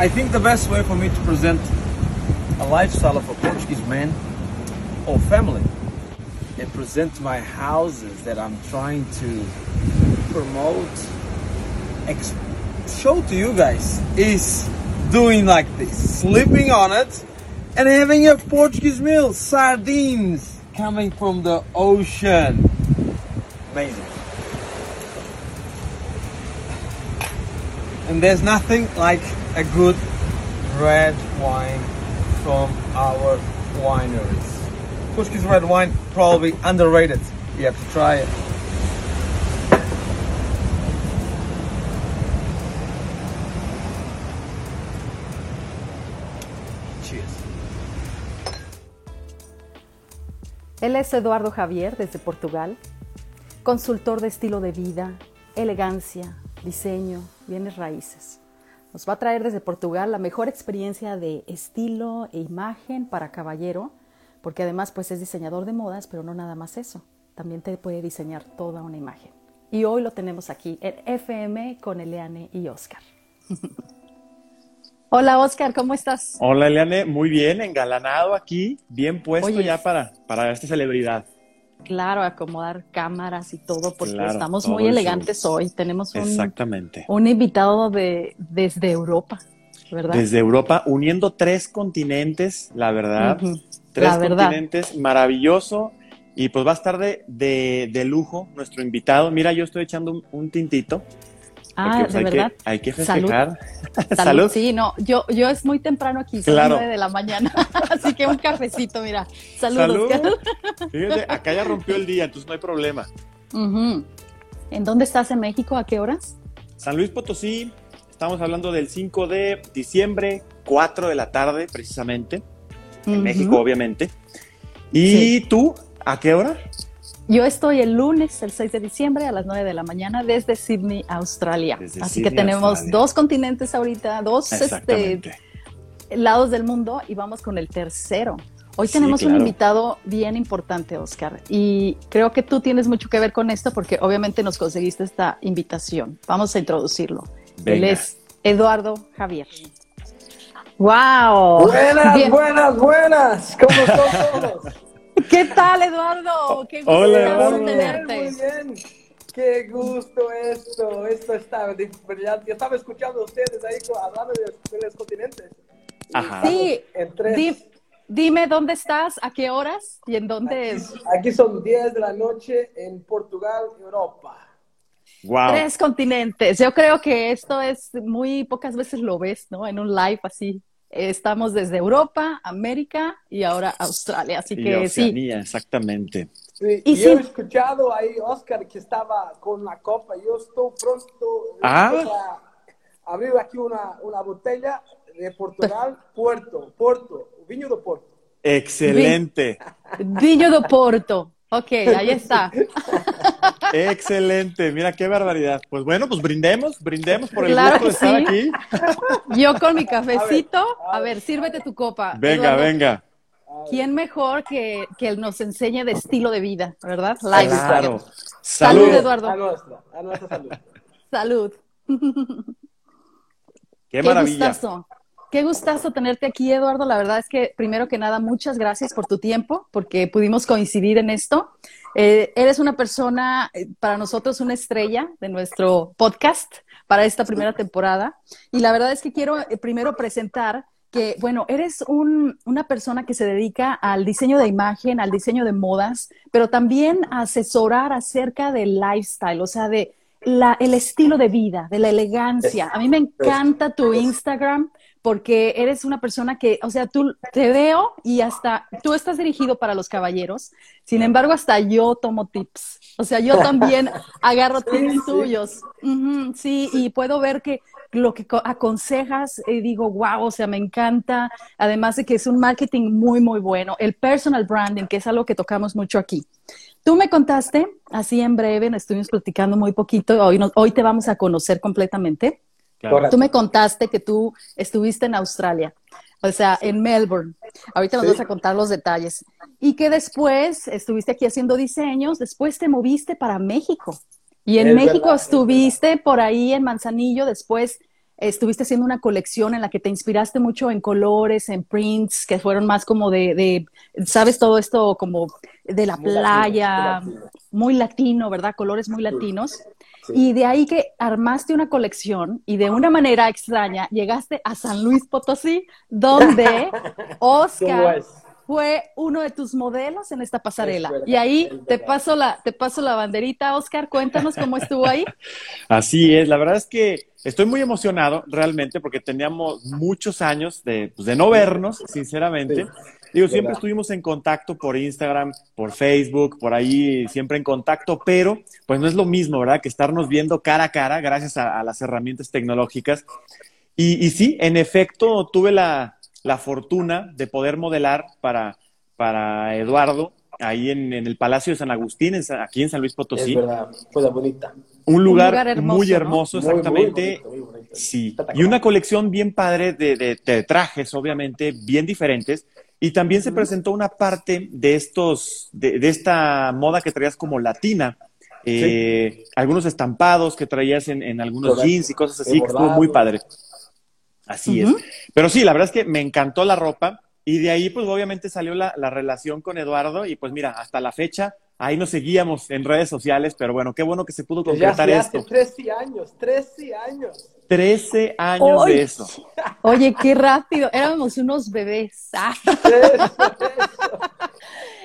I think the best way for me to present a lifestyle of a Portuguese man or family and present my houses that I'm trying to promote, show to you guys is doing like this, sleeping on it and having a Portuguese meal, sardines coming from the ocean. Amazing. And there's nothing like a good red wine from our wineries. Portuguese red wine probably underrated. You have to try it. Cheers. Él es Eduardo Javier desde Portugal, consultor de estilo de vida, elegancia, diseño, bienes raíces. Nos va a traer desde Portugal la mejor experiencia de estilo e imagen para caballero, porque además pues es diseñador de modas, pero no nada más eso, también te puede diseñar toda una imagen. Y hoy lo tenemos aquí en FM con Eliane y Oscar. Hola Oscar, ¿cómo estás? Hola Eliane, muy bien, engalanado aquí, bien puesto Oye, ya para, para esta celebridad. Claro, acomodar cámaras y todo, porque Claro, estamos todo muy el elegantes hoy. Tenemos un, Exactamente. un invitado de, desde Europa, ¿verdad? Desde Europa, uniendo tres continentes, la verdad. Tres la verdad. continentes, maravilloso. Y pues va a estar de, de, de lujo nuestro invitado. Mira, yo estoy echando un, un tintito. Ah, pues, de hay verdad. Que, hay que Salud. festejar. Salud. Sí, no, yo, yo es muy temprano aquí, son Claro. nueve de la mañana, así que un cafecito, mira. Saludos. Salud. Fíjate, acá ya rompió el día, entonces no hay problema. ¿En dónde estás en México? ¿A qué horas? San Luis Potosí, estamos hablando del 5 de diciembre, 4 de la tarde precisamente. en. México, obviamente. ¿Y tú, a qué hora? Yo estoy el lunes, el 6 de diciembre, a las 9 de la mañana, desde Sydney, Australia. Desde Así Sydney, que tenemos Australia. dos continentes ahorita, dos este, lados del mundo y vamos con el tercero. Hoy Sí, tenemos un invitado bien importante, Oscar, y creo que tú tienes mucho que ver con esto porque obviamente nos conseguiste esta invitación. Vamos a introducirlo. Él es Eduardo Javier. ¡Wow! Buenas, Bien. buenas, buenas. ¿Cómo están todos? ¿Qué tal, Eduardo? ¡Qué gusto Hola, tenerte! muy bien. Qué gusto esto. Esto está ya, ya estaba escuchando a ustedes ahí hablando de, de los continentes. Ajá. Sí, En tres. Di- dime dónde estás, a qué horas y en dónde es. Aquí, aquí son 10 de la noche en Portugal, Europa. Wow. Tres continentes. Yo creo que esto es muy pocas veces lo ves, ¿no? En un live así. Estamos desde Europa, América y ahora Australia. Así Y que sí. Oceanía, exactamente. Sí, Y y yo sí. he escuchado ahí, Oscar, que estaba con la copa. Yo estoy pronto Ah. a abrir aquí una, una botella de Portugal, Puerto, Porto, Vinho do Porto. Excelente, Viño do Porto. Ok, ahí está. excelente. Mira qué barbaridad. Pues bueno, pues brindemos, brindemos por el Claro gusto de estar aquí. Yo con mi cafecito. a A ver. ver, sírvete tu copa. Venga, Eduardo, venga. ¿Quién mejor que, que nos enseñe de estilo de vida, verdad? Claro. Lifestyle. Salud. Salud, Eduardo. A nuestra, a nuestra salud. Salud. Qué maravilla. gustazo. Qué gustazo tenerte aquí, Eduardo. La verdad es que, primero que nada, muchas gracias por tu tiempo, porque pudimos coincidir en esto. Eh, eres una persona, eh, para nosotros, una estrella de nuestro podcast para esta primera temporada. Y la verdad es que quiero eh, primero presentar que, bueno, eres un- una persona que se dedica al diseño de imagen, al diseño de modas, pero también a asesorar acerca del lifestyle, o sea, de la, el estilo de vida, de la elegancia. A mí me encanta tu Instagram porque eres una persona que, o sea, tú te veo y hasta tú estás dirigido para los caballeros, sin embargo, hasta yo tomo tips. O sea, yo también agarro tips sí. tuyos. Sí, y puedo ver que lo que co- aconsejas, eh, digo, wow, o sea, me encanta. Además de que es un marketing muy, muy bueno. El personal branding, que es algo que tocamos mucho aquí. Tú me contaste, así en breve, nos estuvimos platicando muy poquito, hoy, no- hoy te vamos a conocer completamente. Claro. Tú me contaste que tú estuviste en Australia, o sea, en Melbourne. Ahorita nos Sí. vas a contar los detalles. Y que después estuviste aquí haciendo diseños, después te moviste para México. Y en Es México verdad, es estuviste por ahí en Manzanillo, después estuviste haciendo una colección en la que te inspiraste mucho en colores, en prints, que fueron más como de, de ¿sabes? Todo esto como de la Muy playa, latino, muy latino. muy latino, ¿verdad? Colores muy latinos. Sí. Y de ahí que armaste una colección y de una manera extraña llegaste a San Luis Potosí, donde ¿Cómo Oscar fue uno de tus modelos en esta pasarela. Verdad, y ahí te paso la, te paso la banderita, Oscar, cuéntanos cómo estuvo ahí. Así es, la verdad es que estoy muy emocionado realmente porque teníamos muchos años de, pues, de no vernos, sinceramente. Sí. Digo, siempre ¿Verdad? estuvimos en contacto por Instagram, por Facebook, por ahí siempre en contacto, pero pues no es lo mismo, ¿verdad? Que estarnos viendo cara a cara gracias a, a las herramientas tecnológicas. Y, y sí, en efecto, tuve la, la fortuna de poder modelar para, para Eduardo ahí en, en el Palacio de San Agustín, en aquí en San Luis Potosí. Es verdad, fue bonita. Un lugar, lugar hermoso, muy ¿no? hermoso, Muy, muy exactamente. bonito, muy bonito. Sí, y una colección bien padre de, de- de trajes, obviamente, bien diferentes. Y también se presentó una parte de estos, de, de esta moda que traías como latina. Eh, Algunos estampados que traías en, en algunos Correcto. jeans y cosas así, que estuvo muy padre. Así es. Pero sí, la verdad es que me encantó la ropa. Y de ahí, pues obviamente salió la, la relación con Eduardo. Y pues mira, hasta la fecha, ahí nos seguíamos en redes sociales. Pero bueno, qué bueno que se pudo ya concretar se hace esto. 13 años, 13 años. 13 años ¡Ay! de eso. Oye, qué rápido, éramos unos bebés. Ah, 13,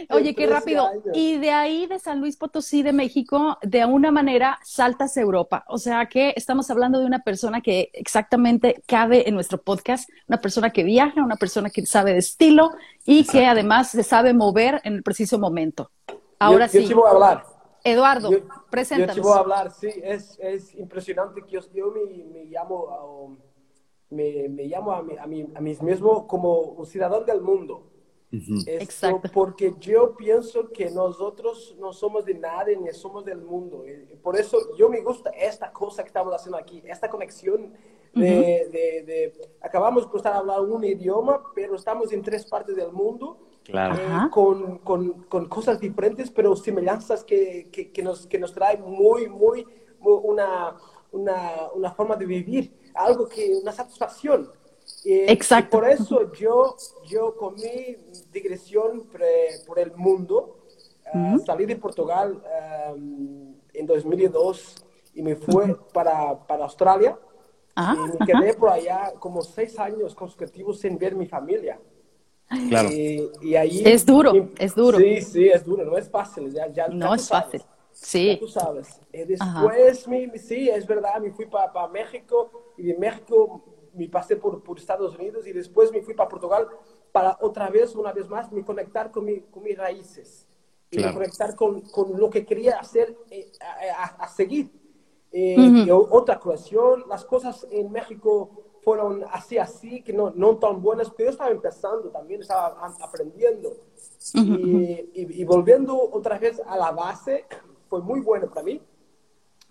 Oye, qué 13 rápido. años. Y de ahí, de San Luis Potosí, de México, de una manera saltas a Europa. O sea que estamos hablando de una persona que exactamente cabe en nuestro podcast, una persona que viaja, una persona que sabe de estilo y que además se sabe mover en el preciso momento. Ahora yo, sí, Yo voy a hablar. Eduardo, Yo- Yo te preséntanos. voy a hablar, sí, es, es impresionante que yo, yo me, me llamo, um, me, me llamo a mí, a, mí, a mí mismo como un ciudadano del mundo. Esto Exacto. Porque yo pienso que nosotros no somos de nadie ni somos del mundo. Eh, Por eso yo me gusta esta cosa que estamos haciendo aquí, esta conexión de, de- de- acabamos de estar hablando un idioma, pero estamos en tres partes del mundo. Claro. eh, con, con, con cosas diferentes, pero semejanzas que, que, que nos, que nos trae muy, muy, muy una, una, una forma de vivir, algo que, una satisfacción. Eh, Exacto. y por eso yo, yo con mi digresión pre- por el mundo, ah, salí de Portugal ah, en 2002 y me fui para, para Australia. Ah, y me quedé por allá como seis años consecutivos sin ver mi familia. Claro. Y, y ahí, Es duro, y- es duro. Sí, sí, es duro, no es fácil. Ya, ya, ya no tú es sabes, fácil. ya Sí. tú sabes. Y después, mi, mi- sí, es verdad, me fui para México y de México me pasé por, por Estados Unidos y después me fui para Portugal para otra vez, una vez más, me conectar con, mi, con mis raíces y me Claro. conectar con, con lo que quería hacer, eh, a, a- a seguir. Eh, Ujú. y o- otra cuestión, las cosas en México fueron así, así, que no, no tan buenas, pero yo estaba empezando también, estaba aprendiendo. y, y- y volviendo otra vez a la base, fue muy bueno para mí,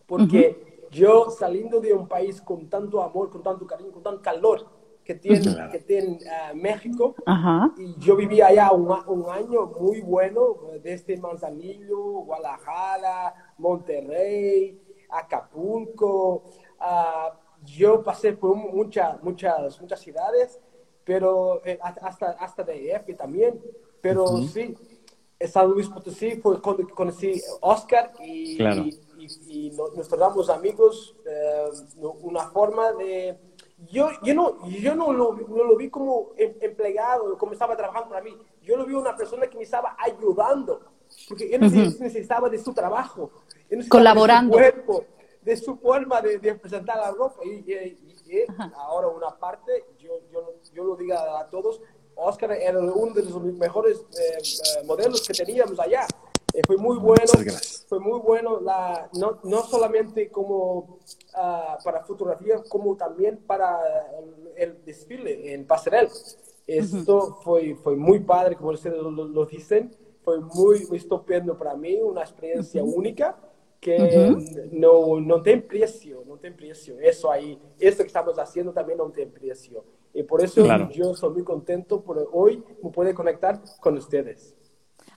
porque yo saliendo de un país con tanto amor, con tanto cariño, con tanto calor que tiene, que tiene ah, México, y yo viví allá un, un año muy bueno, desde Manzanillo, Guadalajara, Monterrey, Acapulco. Yo pasé por muchas, muchas, muchas ciudades, pero eh, hasta, hasta DF también. Pero sí, en San Luis Potosí fue cuando conocí a Oscar y, Claro. y, y- y no- nos tornamos amigos, eh, una forma de... Yo, yo, no, yo no, lo, no lo vi como em- empleado, como estaba trabajando para mí. Yo lo vi una persona que me estaba ayudando, porque él neces- necesitaba de su trabajo, él necesitaba Colaborando. de su cuerpo, de su forma de, de presentar la ropa. Y, y- y- y ahora una parte, yo, yo, yo lo digo a todos, Oscar era uno de los mejores eh, eh, modelos que teníamos allá. Eh, fue muy bueno, fue muy bueno, la, no, no solamente como ah, para fotografía, como también para el, el desfile en pasarel. Esto fue, fue muy padre, como ustedes lo, lo- dicen, fue muy, muy estupendo para mí, una experiencia única que no, no tiene precio, no tiene precio. Eso ahí, esto que estamos haciendo también no tiene precio. Y por eso Claro. yo soy muy contento por hoy me puede conectar con ustedes.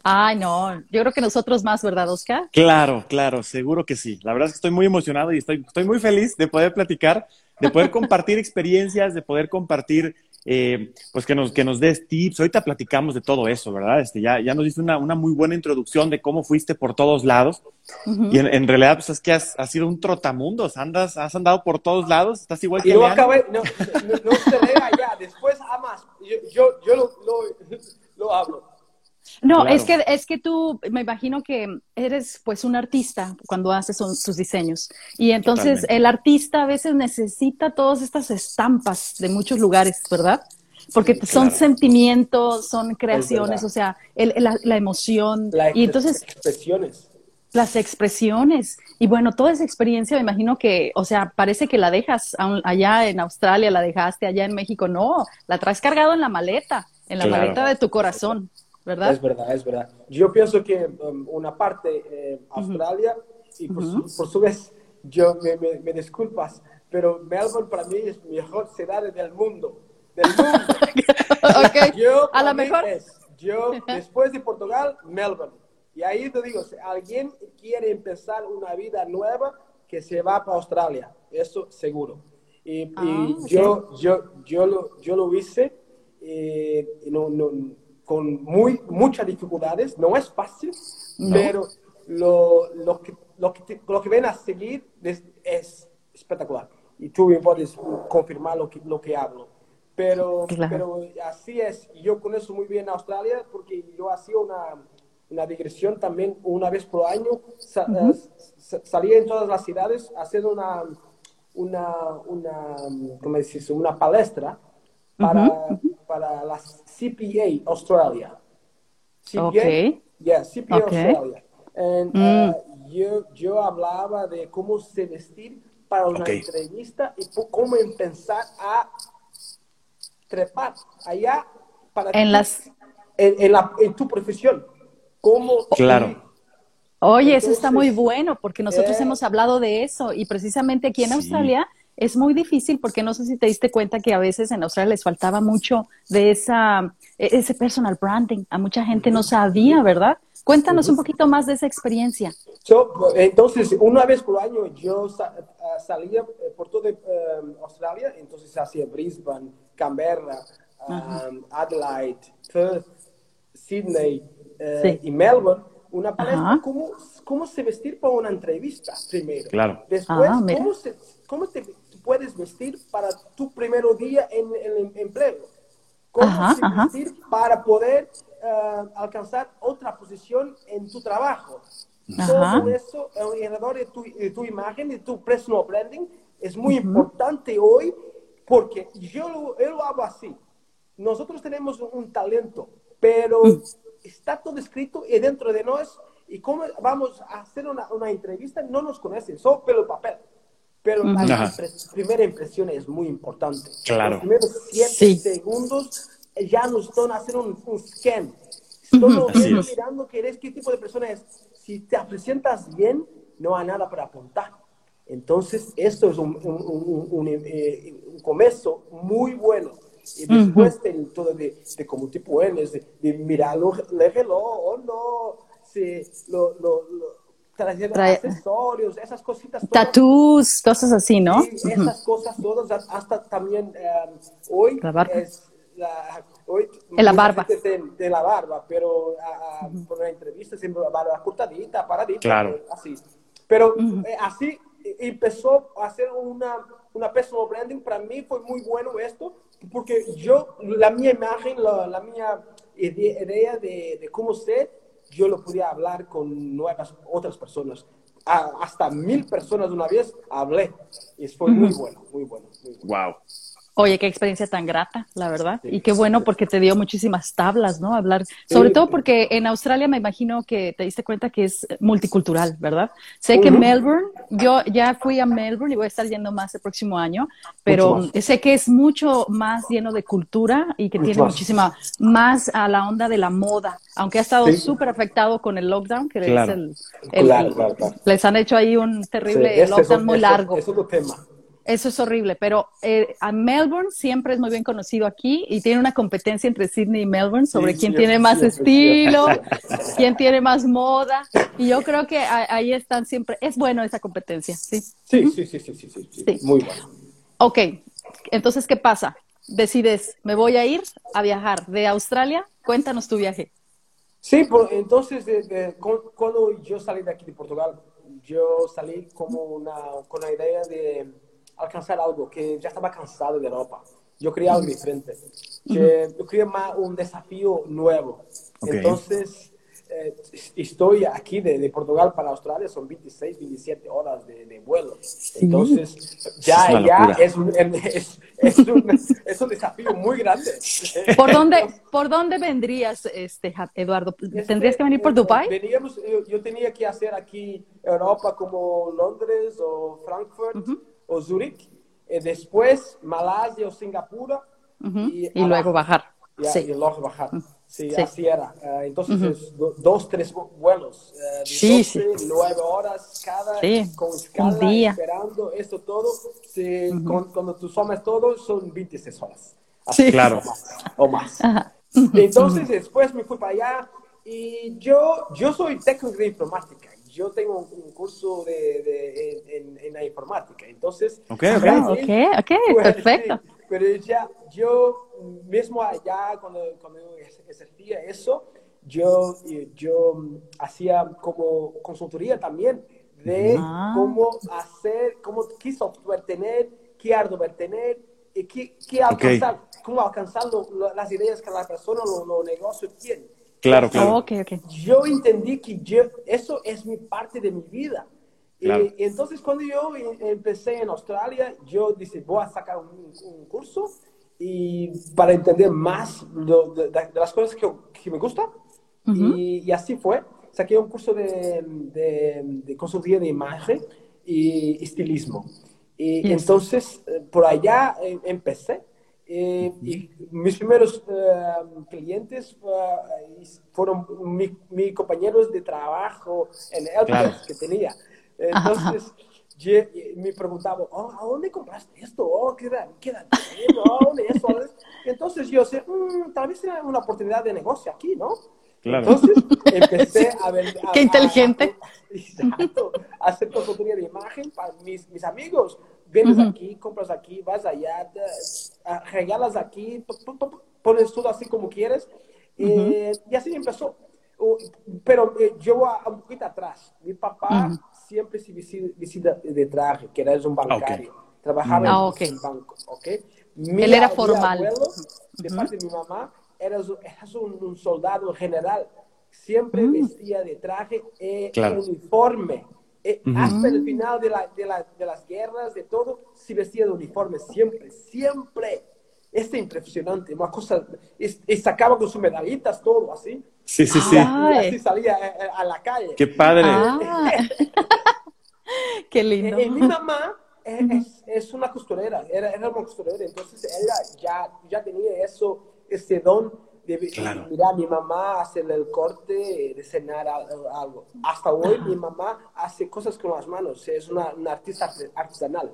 Ay, no, yo creo que nosotros más, ¿verdad, Oscar? Claro, claro, seguro que sí. La verdad es que estoy muy emocionado y estoy, estoy muy feliz de poder platicar, de poder compartir experiencias, de poder compartir, eh, pues que nos, que nos des tips. Ahorita platicamos de todo eso, ¿verdad? Este, ya, ya nos diste una, una muy buena introducción de cómo fuiste por todos lados. Y en, en realidad, pues es que has, has sido un trotamundos, andas, has andado por todos lados, estás igual que Y Leandro. acabé, no, no, no se ya, después amas. Yo, yo, yo lo, lo, lo hablo. No, Claro. es que es que tú, me imagino que eres pues un artista cuando haces son- tus diseños. Y entonces Totalmente. el artista a veces necesita todas estas estampas de muchos lugares, ¿verdad? Porque Sí, son claro. sentimientos, son creaciones, o sea, el- la, la emoción. La y entonces expresiones. las expresiones. Y bueno, toda esa experiencia me imagino que, o sea, parece que la dejas allá en Australia, la dejaste allá en México. No, la traes cargado en la maleta, en la Claro. maleta de tu corazón, ¿verdad? Es verdad, es verdad. Yo pienso que um, una parte, eh, Australia, y por, su, por su vez, yo me, me, me disculpas, pero Melbourne para mí es mejor ciudad del mundo. Del mundo. Ok. Yo, A lo mejor. es, yo, después de Portugal, Melbourne. Y ahí te digo, si alguien quiere empezar una vida nueva, que se va para Australia. Eso seguro. Y, y Ah, ok. yo, yo, yo, lo, yo lo hice eh, y no, no, con muy, muchas dificultades. No es fácil, No. pero lo, lo, que, lo, que te- lo que ven a seguir es, es espectacular. Y tú me puedes confirmar lo que, lo que hablo. Pero, Claro. pero así es. Yo conozco muy bien Australia porque yo hacía una, una digresión también una vez por año. Sa- eh, sa- salía en todas las ciudades haciendo una, una, una, ¿cómo dices? una palestra para, para la CPA Australia. CPA, Ok. Yeah, CPA Ok. Australia. And, Mm. uh, yo, yo hablaba de cómo se vestir para una Ok. entrevista y cómo empezar a trepar allá para En ti, las- en, en la, en tu profesión. ¿Cómo Claro. Oye, eso está muy bueno porque nosotros eh, hemos hablado de eso y precisamente aquí en Sí. Australia es muy difícil porque no sé si te diste cuenta que a veces en Australia les faltaba mucho de esa e- ese personal branding. A mucha gente no sabía, ¿verdad? Cuéntanos un poquito más de esa experiencia. So, entonces, una vez por año yo ah, salía eh, por toda eh, Australia, entonces hacía Brisbane, Canberra, um, Adelaide, Perth, Sydney eh, Sí. y Melbourne, una palestra cómo, cómo se vestir para una entrevista primero. Claro. Después, Ah, cómo, se- cómo te puedes vestir para tu primer día en el empleo. Cómo Ajá, se ajá. vestir para poder eh, alcanzar otra posición en tu trabajo. Ajá. Todo eso alrededor de tu, de tu imagen, de tu personal branding, es muy importante hoy porque yo lo, yo lo hago así. Nosotros tenemos un talento, pero está todo escrito y dentro de nosotros. Y cómo vamos a hacer una, una entrevista, no nos conocen, solo pelo papel. Pero la primera impresión es muy importante. Claro. Los primeros siete Sí. segundos eh, ya nos están haciendo un, un scan. Solo es. mirando que eres qué tipo de persona es. Si te presentas bien, no hay nada para apuntar. Entonces, esto es un, un, un, un, eh, un comienzo muy bueno. Y después de todo de, de cómo te pones, de, de mirarlo, el reloj o no, si lo, lo, lo, traer Trae- accesorios, esas cositas. todas. Tattoos, cosas así, ¿no? Sí, esas cosas todas, hasta también eh, hoy La barba. es la, hoy En la barba. De, de la barba, pero ah, ah, por una entrevista siempre la barba cortadita, paradita, Claro. eh, así. Pero eh, así empezó a hacer una, una personal branding. Para mí fue muy bueno esto, porque yo, la mía imagen, la, la ide- idea de, de cómo ser, yo lo podía hablar con nuevas otras personas. A- hasta mil personas de una vez hablé. Y fue muy bueno, muy bueno. Muy bueno. Wow. Oye, qué experiencia tan grata, la verdad. Sí. Y qué bueno porque te dio muchísimas tablas, ¿no? Hablar, sobre Sí. todo porque en Australia me imagino que te diste cuenta que es multicultural, ¿verdad? Sé que. Melbourne, yo ya fui a Melbourne y voy a estar yendo más el próximo año, pero sé que es mucho más lleno de cultura y que Mucho tiene más. muchísima más a la onda de la moda, aunque ha estado Sí. súper afectado con el lockdown, que Claro. es el, el- Claro, les han hecho ahí un terrible Sí, ese es lockdown muy eso- largo. Es otro tema. Eso es horrible, pero eh, a Melbourne siempre es muy bien conocido aquí y tiene una competencia entre Sydney y Melbourne sobre Sí, quién tiene más estilo, quién tiene más moda. Y yo creo que a- ahí están siempre. Es bueno esa competencia, sí. Sí, sí, sí, sí, sí, sí, sí. Sí. Muy bueno. Ok, entonces, ¿qué pasa? Decides, me voy a ir a viajar de Australia. Cuéntanos tu viaje. Sí, por- entonces, de- de- cu- cuando yo salí de aquí de Portugal, yo salí como una, con la idea de alcanzar algo que ya estaba cansado de Europa. Yo quería algo diferente. Que- Yo quería más un desafío nuevo. Ok. Entonces, eh, estoy aquí de, de Portugal para Australia, son 26, 27 horas de, de vuelo. Entonces, ya, Es ya es un, es, es un, es un desafío muy grande. ¿Por dónde, ¿por dónde vendrías, este, Eduardo? ¿Tendrías que venir por Este, Dubái? Veníamos, yo, yo tenía que hacer aquí Europa como Londres o Frankfurt o Zurich. Eh, después Malasia o Singapur. Ujú, y, Y luego bajar. Y, Sí. y luego bajar. Sí, Sí. así era. Eh, entonces, es do- dos, tres vu- vuelos. de Sí, 12, nueve horas cada, Sí, con un escala, día. esperando esto todo. Sí, con- cuando tú sumas todo, son 26 horas. Así, Sí. Claro. O más. O más. Ajá. Entonces después me fui para allá y yo, yo soy técnico de informática. Yo tengo un, un curso de, de- en, en- en la informática. Entonces, Ok, ok. Ok, ok, pues, perfecto. sí, pero ya, yo mismo allá, cuando, cuando ejercía eso, yo, yo hacía como consultoría también de Ah. cómo hacer, cómo, qué software tener, qué hardware tener, y qué, qué alcanzar, cómo alcanzar lo- lo- las ideas que la persona o los negocios tienen. Claro, claro. Ok, ok. Yo entendí que yo, eso es mi parte de mi vida. Claro. Y, y entonces cuando yo em- empecé en Australia, yo dije, voy a sacar un, un curso y para entender más lo- de, de- de las cosas que, que me gustan. y, y así fue. Saqué un curso de, de, de consultoría de imagen y estilismo. Y Yes. entonces, eh, por allá eh, empecé. Eh, y mis primeros eh, clientes eh, fueron mi- mis compañeros de trabajo en el Claro. que tenía. Entonces, ye- me preguntaba, oh, ¿a dónde compraste esto? Oh, ¿qué da? ¿Qué da? Oh, ¿dónde eso? Entonces yo sé, "Mm, tal vez sea una oportunidad de negocio aquí, ¿no? Claro. Entonces empecé a ver... a- Qué a- inteligente. a- exacto. A hacer consultoría de imagen para mis, mis amigos. Vienes aquí, compras aquí, vas allá, te- a- regalas aquí, pones todo así como quieres. Eh, y así empezó. Uh, pero eh, yo voy a, un poquito atrás. Mi papá siempre se visi- visita de traje, que era un bancario. Trabajaba en Ah, ok. un banco, ¿ok? Mi Él era mi formal. abuelo, de parte de mi mamá, era, eras un, un soldado general. Siempre vestía de traje e Claro. uniforme. Eh, Hasta el final de, la, de, la- de las guerras, de todo, se vestía de uniforme. Siempre, siempre. Es impresionante. Una cosa. Es, es sacaba con sus medallitas, todo así. Sí, sí, sí. Ay. así salía eh, a la calle. Qué padre. Ah, qué Eh, lindo. eh, mi mamá eh, es, es una costurera, era, era una costurera, entonces ella ya, ya tenía eso, ese don de, de Claro. mirar a mi mamá hacerle el corte, de cenar al- algo. Hasta hoy mi mamá hace cosas con las manos, es una, una artista arti- artesanal.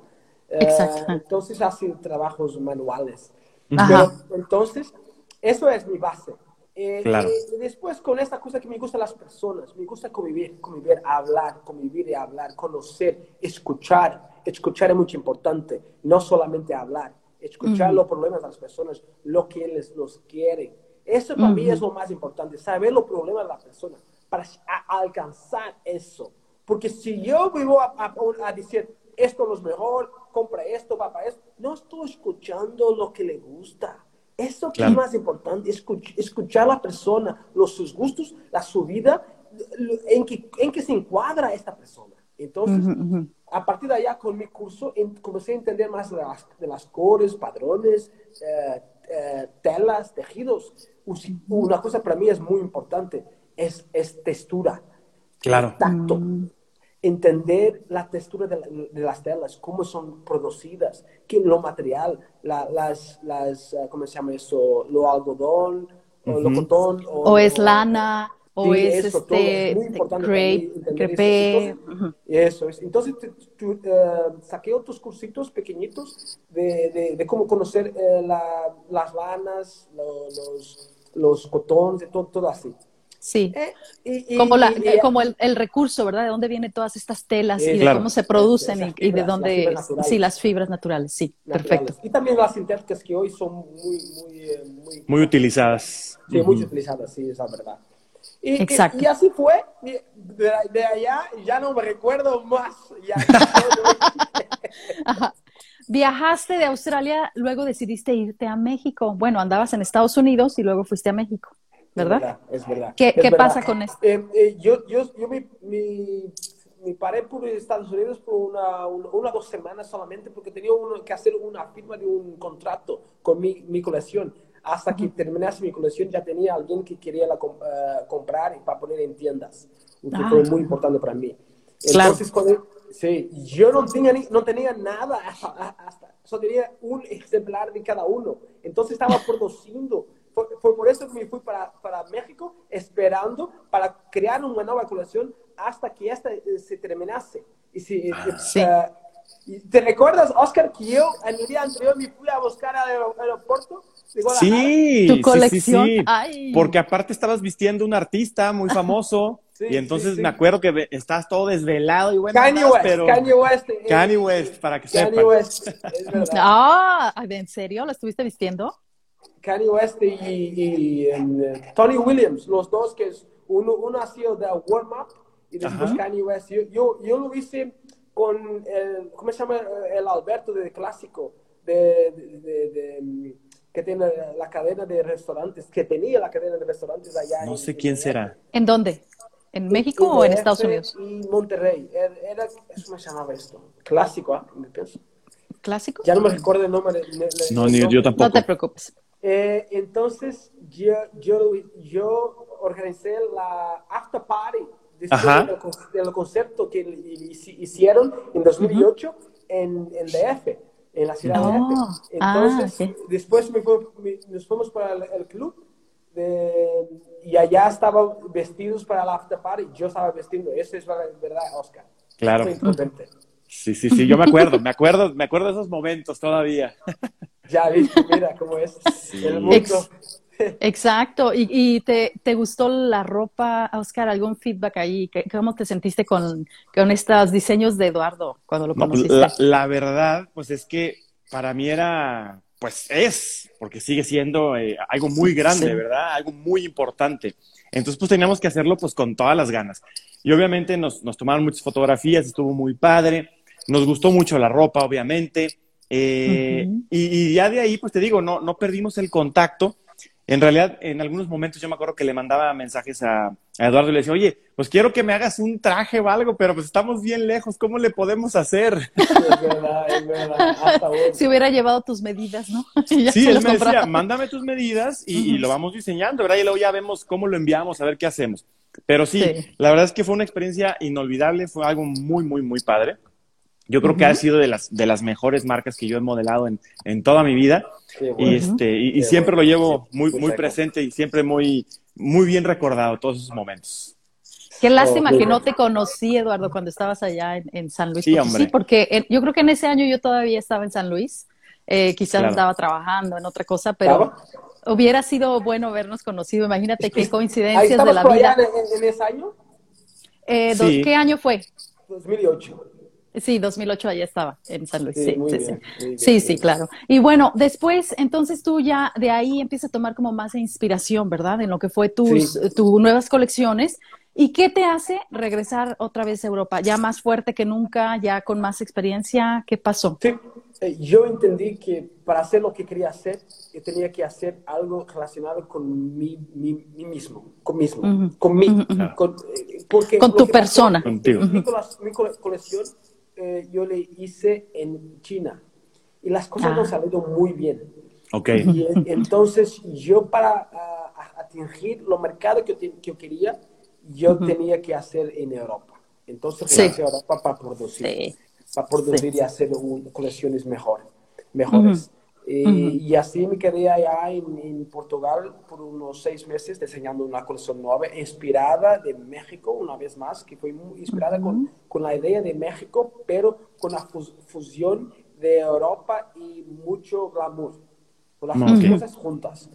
Eh, Exacto. entonces hace trabajos manuales. Pero, entonces, eso es mi base. Eh, Claro. eh, después, con esta cosa que me gustan las personas, me gusta convivir, convivir, hablar, convivir y hablar, conocer, escuchar. Escuchar es muy importante, no solamente hablar, escuchar los problemas de las personas, lo que les los quieren. Eso para mí es lo más importante, saber los problemas de la persona para alcanzar eso. Porque si yo vivo a, a- a decir, esto no es mejor, compra esto, va para esto, no estoy escuchando lo que le gusta. Eso que Claro. es más importante, escuch- escuchar a la persona, los sus gustos, la su vida, en que, en que se encuadra esta persona. Entonces, a partir de allá con mi curso en- comencé a entender más de las, de las cores, padrones, eh, eh, telas, tejidos. Una cosa para mí es muy importante, es, es textura, Claro. tacto. Entender la textura de, la- de las telas, cómo son producidas, que lo material, la- las, las, eh, ¿cómo se llama eso? Lo algodón, o lo cotón. O es lana, o Sí, es eso, todo. Es este muy importante para mí crepe, eso. Entonces. Eso es. Entonces, te- eh, saqué otros cursitos pequeñitos de, de- de cómo conocer eh, la- las lanas, lo- los, los cotones, todo, todo así. Sí. Eh, y- y- Como, la, y- como el, el recurso, ¿verdad? De dónde vienen todas estas telas y de claro. cómo se producen Esas y, y de fibras, las dónde, fibras naturales. sí, las fibras naturales, sí, naturales. perfecto. Y también las sintéticas que hoy son muy, muy, eh, muy, Muy utilizadas. Sí, muy Ujú. utilizadas, sí, esa es verdad. Y, Exacto. y, y así fue. De, de allá ya no me recuerdo más. Ya, Ajá. Viajaste de Australia, luego decidiste irte a México. Bueno, andabas en Estados Unidos y luego fuiste a México, ¿verdad? Es verdad. ¿Qué- es qué verdad. pasa con esto? Eh, eh, yo yo, yo me, me, me paré por Estados Unidos por una, una, dos semanas solamente porque tenía uno, que hacer una firma de un contrato con mi, mi colección. Hasta que terminase mi colección ya tenía alguien que quería la, com- eh, comprar y para poner en tiendas. Que Ah. fue muy importante para mí. Claro. Entonces, cuando, sí, yo no tenía, ni- no tenía nada hasta, hasta, solo tenía un ejemplar de cada uno. Entonces estaba produciendo. Fue, fue por eso que me fui para, para México, esperando para crear una nueva colección hasta que esta eh, se terminase. Y si, eh, Sí. eh, y ¿Te recuerdas, Oscar, que yo en el día anterior me fui a buscar al aer- aeropuerto? Sí, Tu colección. sí, sí. Ay. Porque aparte estabas vistiendo un artista muy famoso Sí, y entonces sí, sí. me acuerdo que estás todo desvelado y bueno, Kanye West, pero Kanye West. eh, Kanye West, para que Kanye sepan. West, es verdad. Ah, ¿en serio? ¿Lo estuviste vistiendo? Kanye West y, y, eh, Tony Williams, los dos que es, uno, uno ha sido de Warm Up y después Ajá. Kanye West. Yo, yo, yo lo hice con el, ¿cómo se llama? El Alberto de Clásico, de, de- de- de, mm, que tiene la cadena de restaurantes, que tenía la cadena de restaurantes allá. No sé en en DF. será. ¿En dónde? ¿En México o en Estados Unidos? Y Monterrey. Era, era- ¿cómo se llamaba esto? Clásico, ¿ah? Me pienso. ¿Clásico? Ya no me recuerdo el nombre. de- de- No, ni yo tampoco. No te preocupes. Eh, entonces, yo, yo, yo organicé la after party del, del concepto que hici- hicieron en 2008 en, en DF, en la ciudad Oh, de ah, Entonces, después me fue- me- nos fuimos para el, el club de- y allá estaban vestidos para la after party. Yo estaba vestido, eso es verdad, Oscar. Claro. Muy importante. Sí, sí, sí, yo me acuerdo, me acuerdo, me acuerdo de esos momentos todavía. Ya viste, mira cómo es el mundo. Ex- Exacto. ¿Y, y te, te gustó la ropa, Oscar? ¿Algún feedback ahí? ¿Qué- ¿Cómo te sentiste con, con estos diseños de Eduardo cuando lo No, conociste? la, la verdad, pues es que para mí era, pues es, porque sigue siendo eh, algo muy grande, Sí. ¿verdad? Algo muy importante. Entonces, pues teníamos que hacerlo pues con todas las ganas. Y obviamente nos, nos tomaron muchas fotografías, estuvo muy padre, nos gustó mucho la ropa, obviamente. Eh, y, y ya de ahí, pues te digo, no, no perdimos el contacto. En realidad, en algunos momentos yo me acuerdo que le mandaba mensajes a, a Eduardo y le decía, oye, pues quiero que me hagas un traje o algo, pero pues estamos bien lejos, ¿cómo le podemos hacer? Es verdad, es verdad. Hasta. Si hubiera llevado tus medidas, ¿no? Y ya Sí, se él me decía, mándame tus medidas y, lo vamos diseñando, ¿verdad? Y luego ya vemos cómo lo enviamos, a ver qué hacemos. Pero sí, Sí. la verdad es que fue una experiencia inolvidable, fue algo muy, muy, muy padre. Yo creo que ha sido de las, de las mejores marcas que yo he modelado en, en toda mi vida. Y, este, y, siempre bueno. lo llevo Sí, muy, muy presente y siempre muy, muy bien recordado todos esos momentos. Qué lástima Oh, que no te conocí, Eduardo, cuando estabas allá en, en San Luis Sí, Potosí, hombre. porque en- yo creo que en ese año yo todavía estaba en San Luis. Eh, quizás Claro. andaba trabajando en otra cosa, pero hubiera sido bueno vernos conocido. Imagínate qué Ahí coincidencias de la por vida. en, en- en ese año, Eh, Sí. ¿Qué año fue? 2008. Sí, 2008 allá estaba en San Luis. Sí, Sí, muy sí, bien, sí. muy bien, Sí, sí, claro. Y bueno, después, entonces tú ya de ahí empiezas a tomar como más inspiración, ¿verdad? En lo que fue tus, Sí. tus nuevas colecciones. ¿Y qué te hace regresar otra vez a Europa? Ya más fuerte que nunca, ya con más experiencia. ¿Qué pasó? Sí, eh, yo entendí que para hacer lo que quería hacer, yo tenía que hacer algo relacionado con mí, mí- mí mismo, con mismo, Ujú. con mí, Ujú, ujú. con, eh, porque Con tu que pasó- persona. Contigo. Mi, cole- mi cole- colección eh, yo le hice en China y las cosas Ah. no salieron muy bien. Ok. Y en- entonces yo para atingir los mercados que, que yo quería, yo tenía que hacer en Europa. Entonces Sí. regresé a Europa para producir, Sí. para producir y hacer un- colecciones mejor, mejores. Y, y así me quedé allá en, en, Portugal por unos seis meses diseñando una colección nueva, inspirada de México, una vez más, que fue muy inspirada con, con, la idea de México, pero con la fusión de Europa y mucho glamour, con las dos cosas juntas.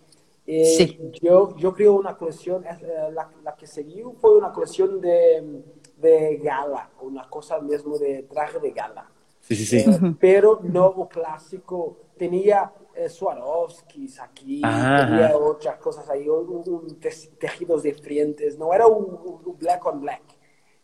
Eh, sí. yo, yo creo una colección, eh, la, la, que seguí fue una colección de, de gala, una cosa mismo de traje de gala. Sí, sí, sí. Eh, pero no clásico. Tenía eh, Swarovskis aquí, tenía otras cosas ahí, un, un tejidos diferentes. No era un, un, black on black.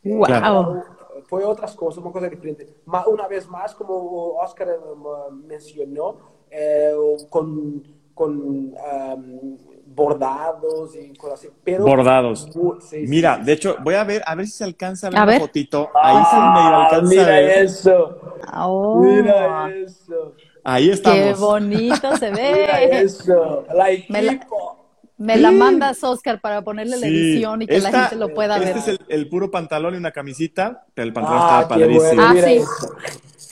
Wow. Eh, fue otras cosas, una cosa diferente. una vez más, como Oscar eh, mencionó, eh, con, con um, bordados y cosas así. Pero, bordados. Sí, mira, sí, de hecho, voy a ver, a ver si se alcanza a ver A una ver. fotito. Ahí se medio Ah, alcanza a mira ver. eso. Oh, Mira eso. Ahí qué estamos. bonito se Mira ve. eso. La Me la-. Me mandas, Oscar, para ponerle la Sí. edición y que la gente lo pueda Este ver. es el, el puro pantalón y una camisita, pero el pantalón Ah, qué padrísimo. bueno. Ah, Mira sí. eso.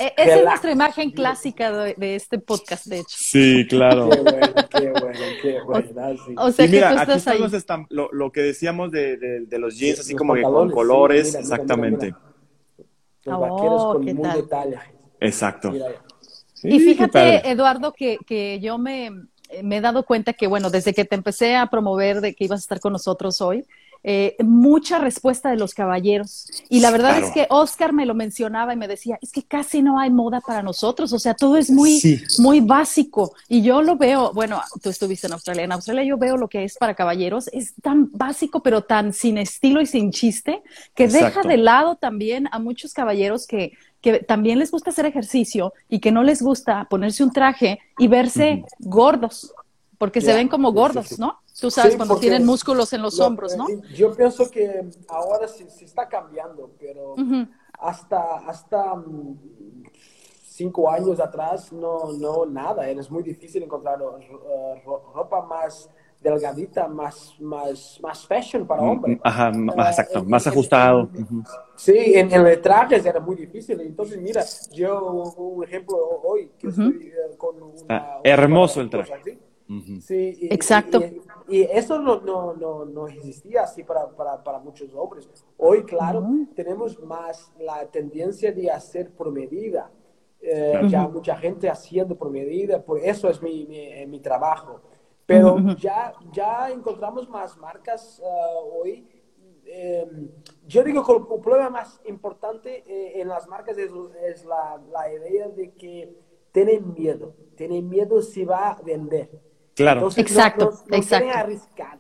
Eh, esa es nuestra imagen clásica de, de este podcast, de hecho. Sí, claro. Qué bueno, qué bueno, qué bueno. ah, sí. O sea y mira, que tú aquí estás están ahí. lo, lo que decíamos de, de- de los jeans, así Los como que con sí, colores, mira, exactamente. mira, Los Oh, vaqueros con ¿qué muy tal? detalle. Exacto. Sí, Y qué fíjate, Eduardo, que, que yo me, me he dado cuenta que, bueno, desde que te empecé a promover de que ibas a estar con nosotros hoy, eh, mucha respuesta de los caballeros. Y la verdad Claro. es que Oscar me lo mencionaba y me decía, es que casi no hay moda para nosotros, o sea, todo es muy, Sí. muy básico. Y yo lo veo, bueno, tú estuviste en Australia, en Australia yo veo lo que es para caballeros, es tan básico, pero tan sin estilo y sin chiste, que deja de lado también a muchos caballeros que, que también les gusta hacer ejercicio y que no les gusta ponerse un traje y verse gordos, porque se ven como gordos, sí, sí. ¿no? Tú sabes, Sí, cuando tienen músculos en los lo- hombros, ¿no? eh, Yo pienso que ahora sí, sí está cambiando, pero Ujú. hasta, hasta mm, cinco años atrás no, no nada. Era muy difícil encontrar eh, ro- ropa más delgadita, más, más, más fashion para hombre. Ajá, más Eh, exacto, en- más en- ajustado. en- Ujú. Sí, en, en trajes era muy difícil. Entonces, mira, yo un ejemplo hoy que estoy eh, con una, Ah, una- hermoso el traje. ¿Sí? Y, Exacto. Y, y eso no, no, no, no existía así para, para, para muchos hombres. Hoy, claro, tenemos más la tendencia de hacer por medida. Eh, Ya mucha gente haciendo por medida, por eso es mi, mi, eh, mi trabajo. Pero ya, ya encontramos más marcas eh, hoy. Eh, yo digo que el problema más importante eh, en las marcas es, es la, la idea de que tienen miedo, tienen miedo si va a vender. Claro. Entonces, Exacto, no, no exacto. quieren arriscar.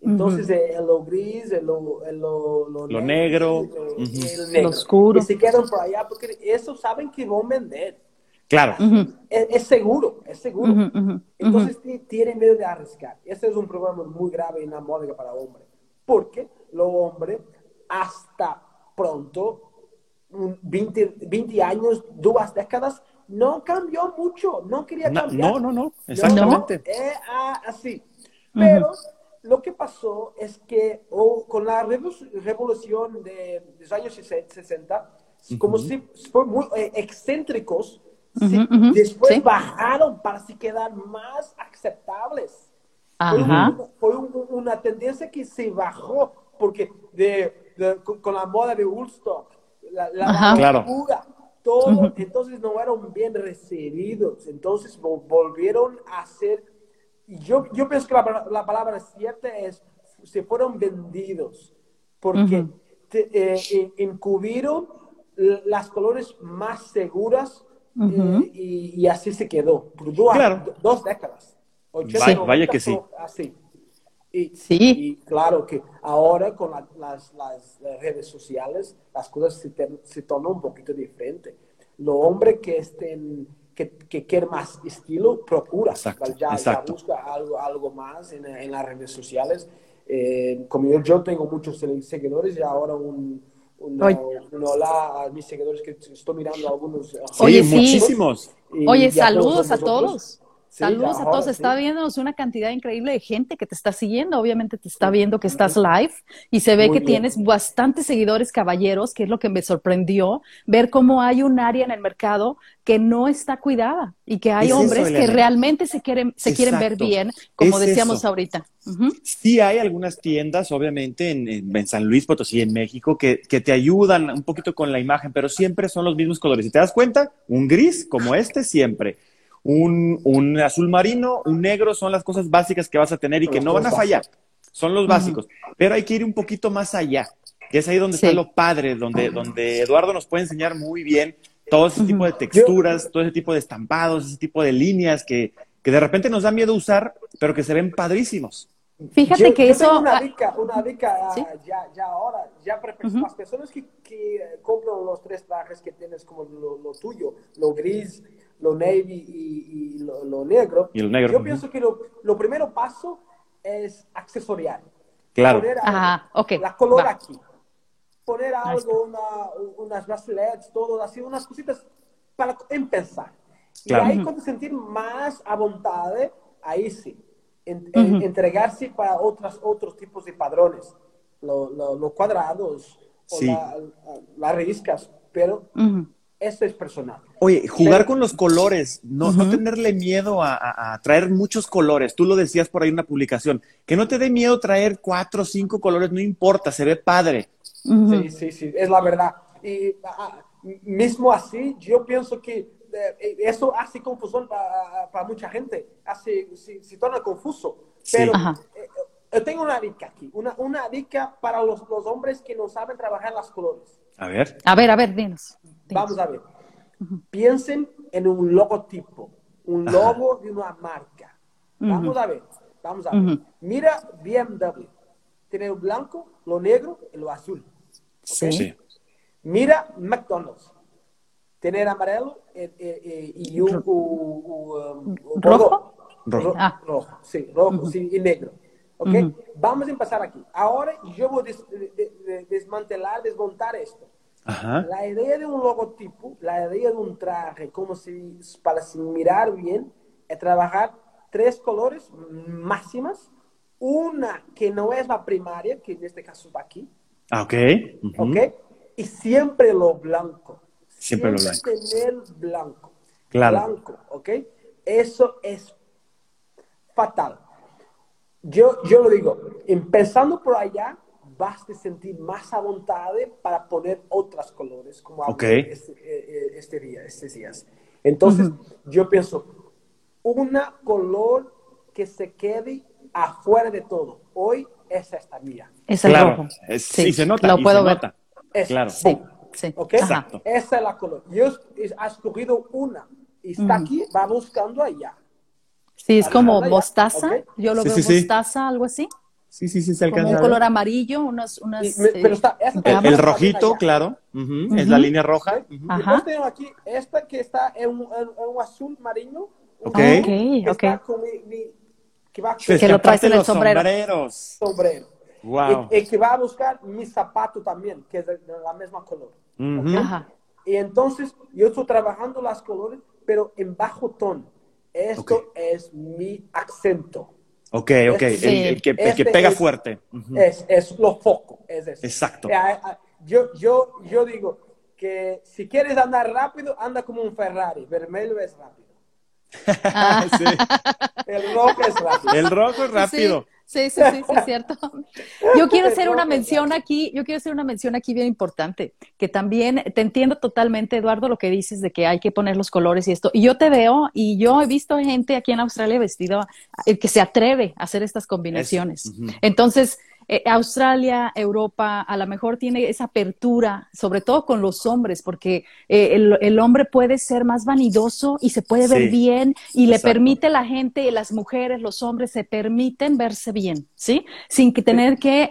Entonces, eh, lo gris, eh, lo, eh, lo, Lo negro. eh, Ujú. el negro. Lo oscuro. Y se quedan por allá porque eso saben que van a vender. Claro. Es, es seguro, es seguro. Entonces ti- tienen miedo de arriesgar. Ese es un problema muy grave en la moda para hombres. Porque los hombres hasta pronto, un 20, 20 años, dos décadas, no cambió mucho. No quería cambiar. no, no, no, exactamente. No, eh, ah, así. Pero lo que pasó es que oh, con la revo- revolución de, de los años 60, como si fueron muy eh, excéntricos, después sí. bajaron para se quedar más aceptables. Fue, Ajá. un- fue un- una tendencia que se bajó porque de, de- con, con la moda de Woodstock, la, la. Claro. Todo, entonces no eran bien recibidos, entonces vol- volvieron a ser, y yo, yo pienso que la, la palabra cierta es, se fueron vendidos, porque te- eh, eh, encubrieron las colores más seguras eh, y, y así se quedó, por dos, Claro. dos décadas. 80, Vaya- 90, vaya que sí. Así. Y, Sí. y claro que ahora con la- las, las redes sociales las cosas se, te- se tornan un poquito diferente. Los hombres que estén que, que quieren más estilo procura, Exacto, ya, ya exacto. busca algo, algo más en, en las redes sociales. Eh, como yo, yo tengo muchos seguidores y ahora un, un, Oye. un hola a mis seguidores que estoy mirando algunos. Sí, Oye, sí. muchísimos. Oye, ya todos saludos a nosotros. Saludos a todos. Está viéndonos una cantidad increíble de gente que te está siguiendo. Obviamente te está viendo que estás live y se ve que tienes bastantes seguidores caballeros, que es lo que me sorprendió, ver cómo hay un área en el mercado que no está cuidada y que hay hombres que realmente se quieren, se quieren ver bien, como decíamos ahorita. Sí hay algunas tiendas, obviamente, en, en, San Luis Potosí, en México, que, que, te ayudan un poquito con la imagen, pero siempre son los mismos colores. Si te das cuenta, un gris como este siempre un, azul marino, un negro, son las cosas básicas que vas a tener y que no van a fallar. Son los básicos. Pero hay que ir un poquito más allá, que es ahí donde está lo padre, donde, donde Eduardo nos puede enseñar muy bien todo ese tipo de texturas, todo ese tipo de estampados, ese tipo de líneas que, que de repente nos da miedo usar, pero que se ven padrísimos. Fíjate que eso. Tengo una dica, una dica ya, ya ahora, ya para las personas que, que, compran los tres trajes que tienes como lo, lo tuyo, lo gris, lo navy y, lo, negro. Y el negro. Yo pienso que lo, lo, primero paso es accesoriar. Claro. Poner Ajá, okay. La color aquí. Poner algo, una, unas bracelets, todo así, unas cositas para empezar. Claro. Y ahí cuando sentir más a voluntad, ahí sí, entregarse para otras, otros tipos de padrones, los cuadrados, o las riscas, pero eso es personal. Oye, jugar con los colores, no, no tenerle miedo a, traer muchos colores. Tú lo decías por ahí en una publicación, que no te dé miedo traer cuatro o cinco colores, no importa, se ve padre. Sí, sí, sí, es la verdad. Y mismo así, yo pienso que eh, eso hace confusión para mucha gente, hace, se, torna confuso. Pero eh, yo tengo una dica aquí, una, una dica para los, los hombres que no saben trabajar las colores. A ver. A ver, a ver, dinos. Vamos a ver. Piensen en un logotipo, un logo de una marca. Vamos a ver, vamos a ver. Mira BMW. Tiene lo blanco, lo negro y lo azul. Sí. Mira McDonald's. Tiene el amarelo eh, eh, eh, y un, um, rojo. Rojo. Ah. rojo, sí, rojo sí, y negro. ¿Ok? Vamos a empezar aquí. Ahora yo voy a desmantelar, desmontar esto. La idea de un logotipo, la idea de un traje, como si, para mirar bien, es trabajar tres colores máximas. Una que no es la primaria, que en este caso va aquí. Ah, ok. Ok. Y siempre lo blanco. Siempre, lo blanco. tener blanco. Claro. Blanco, ok. Eso es fatal. Yo, yo lo digo, empezando por allá, vas a sentir más a para poner otros colores, como este, eh, eh, este, día, estos días. Entonces, yo pienso, una color que se quede afuera de todo. Hoy es esta mía. Es el rojo. sí, se nota. Lo puedo ver. claro. Sí, sí. ¿Ok? Exacto. Esa es la color. Yo he escogido una y está aquí, va buscando allá. Sí, es como mostaza. Yo lo veo mostaza, algo así. Sí, sí, sí, se alcanza. Como un color amarillo, unas... unas pero está, el, rojito, claro, es la línea roja. Ajá. Y tengo aquí esta que está en un, azul marino. Ok, ok. que, va que lo traes en el sombrero. Sombreros. Sombrero. Wow. Y, que va a buscar mi zapato también, que es de, la misma color. Ajá. Y entonces yo estoy trabajando las colores, pero en bajo tono. Esto es mi acento. Ok, ok, el, que, que, pega fuerte. es, es, lo foco, es eso. Exacto. Yo, yo, yo digo que si quieres andar rápido, anda como un Ferrari, vermelho es rápido. Ah. sí. El rojo es rápido. El rojo es rápido. Sí, sí, sí, sí, es cierto. Yo quiero hacer una mención aquí, yo quiero hacer una mención aquí bien importante, que también te entiendo totalmente, Eduardo, lo que dices de que hay que poner los colores y esto. Y yo te veo y yo he visto gente aquí en Australia vestido eh, que se atreve a hacer estas combinaciones. Entonces, eh, Australia, Europa, a lo mejor tiene esa apertura, sobre todo con los hombres, porque eh, el, hombre puede ser más vanidoso y se puede ver bien y le permite la gente, las mujeres, los hombres se permiten verse bien, ¿sí? Sin que tener que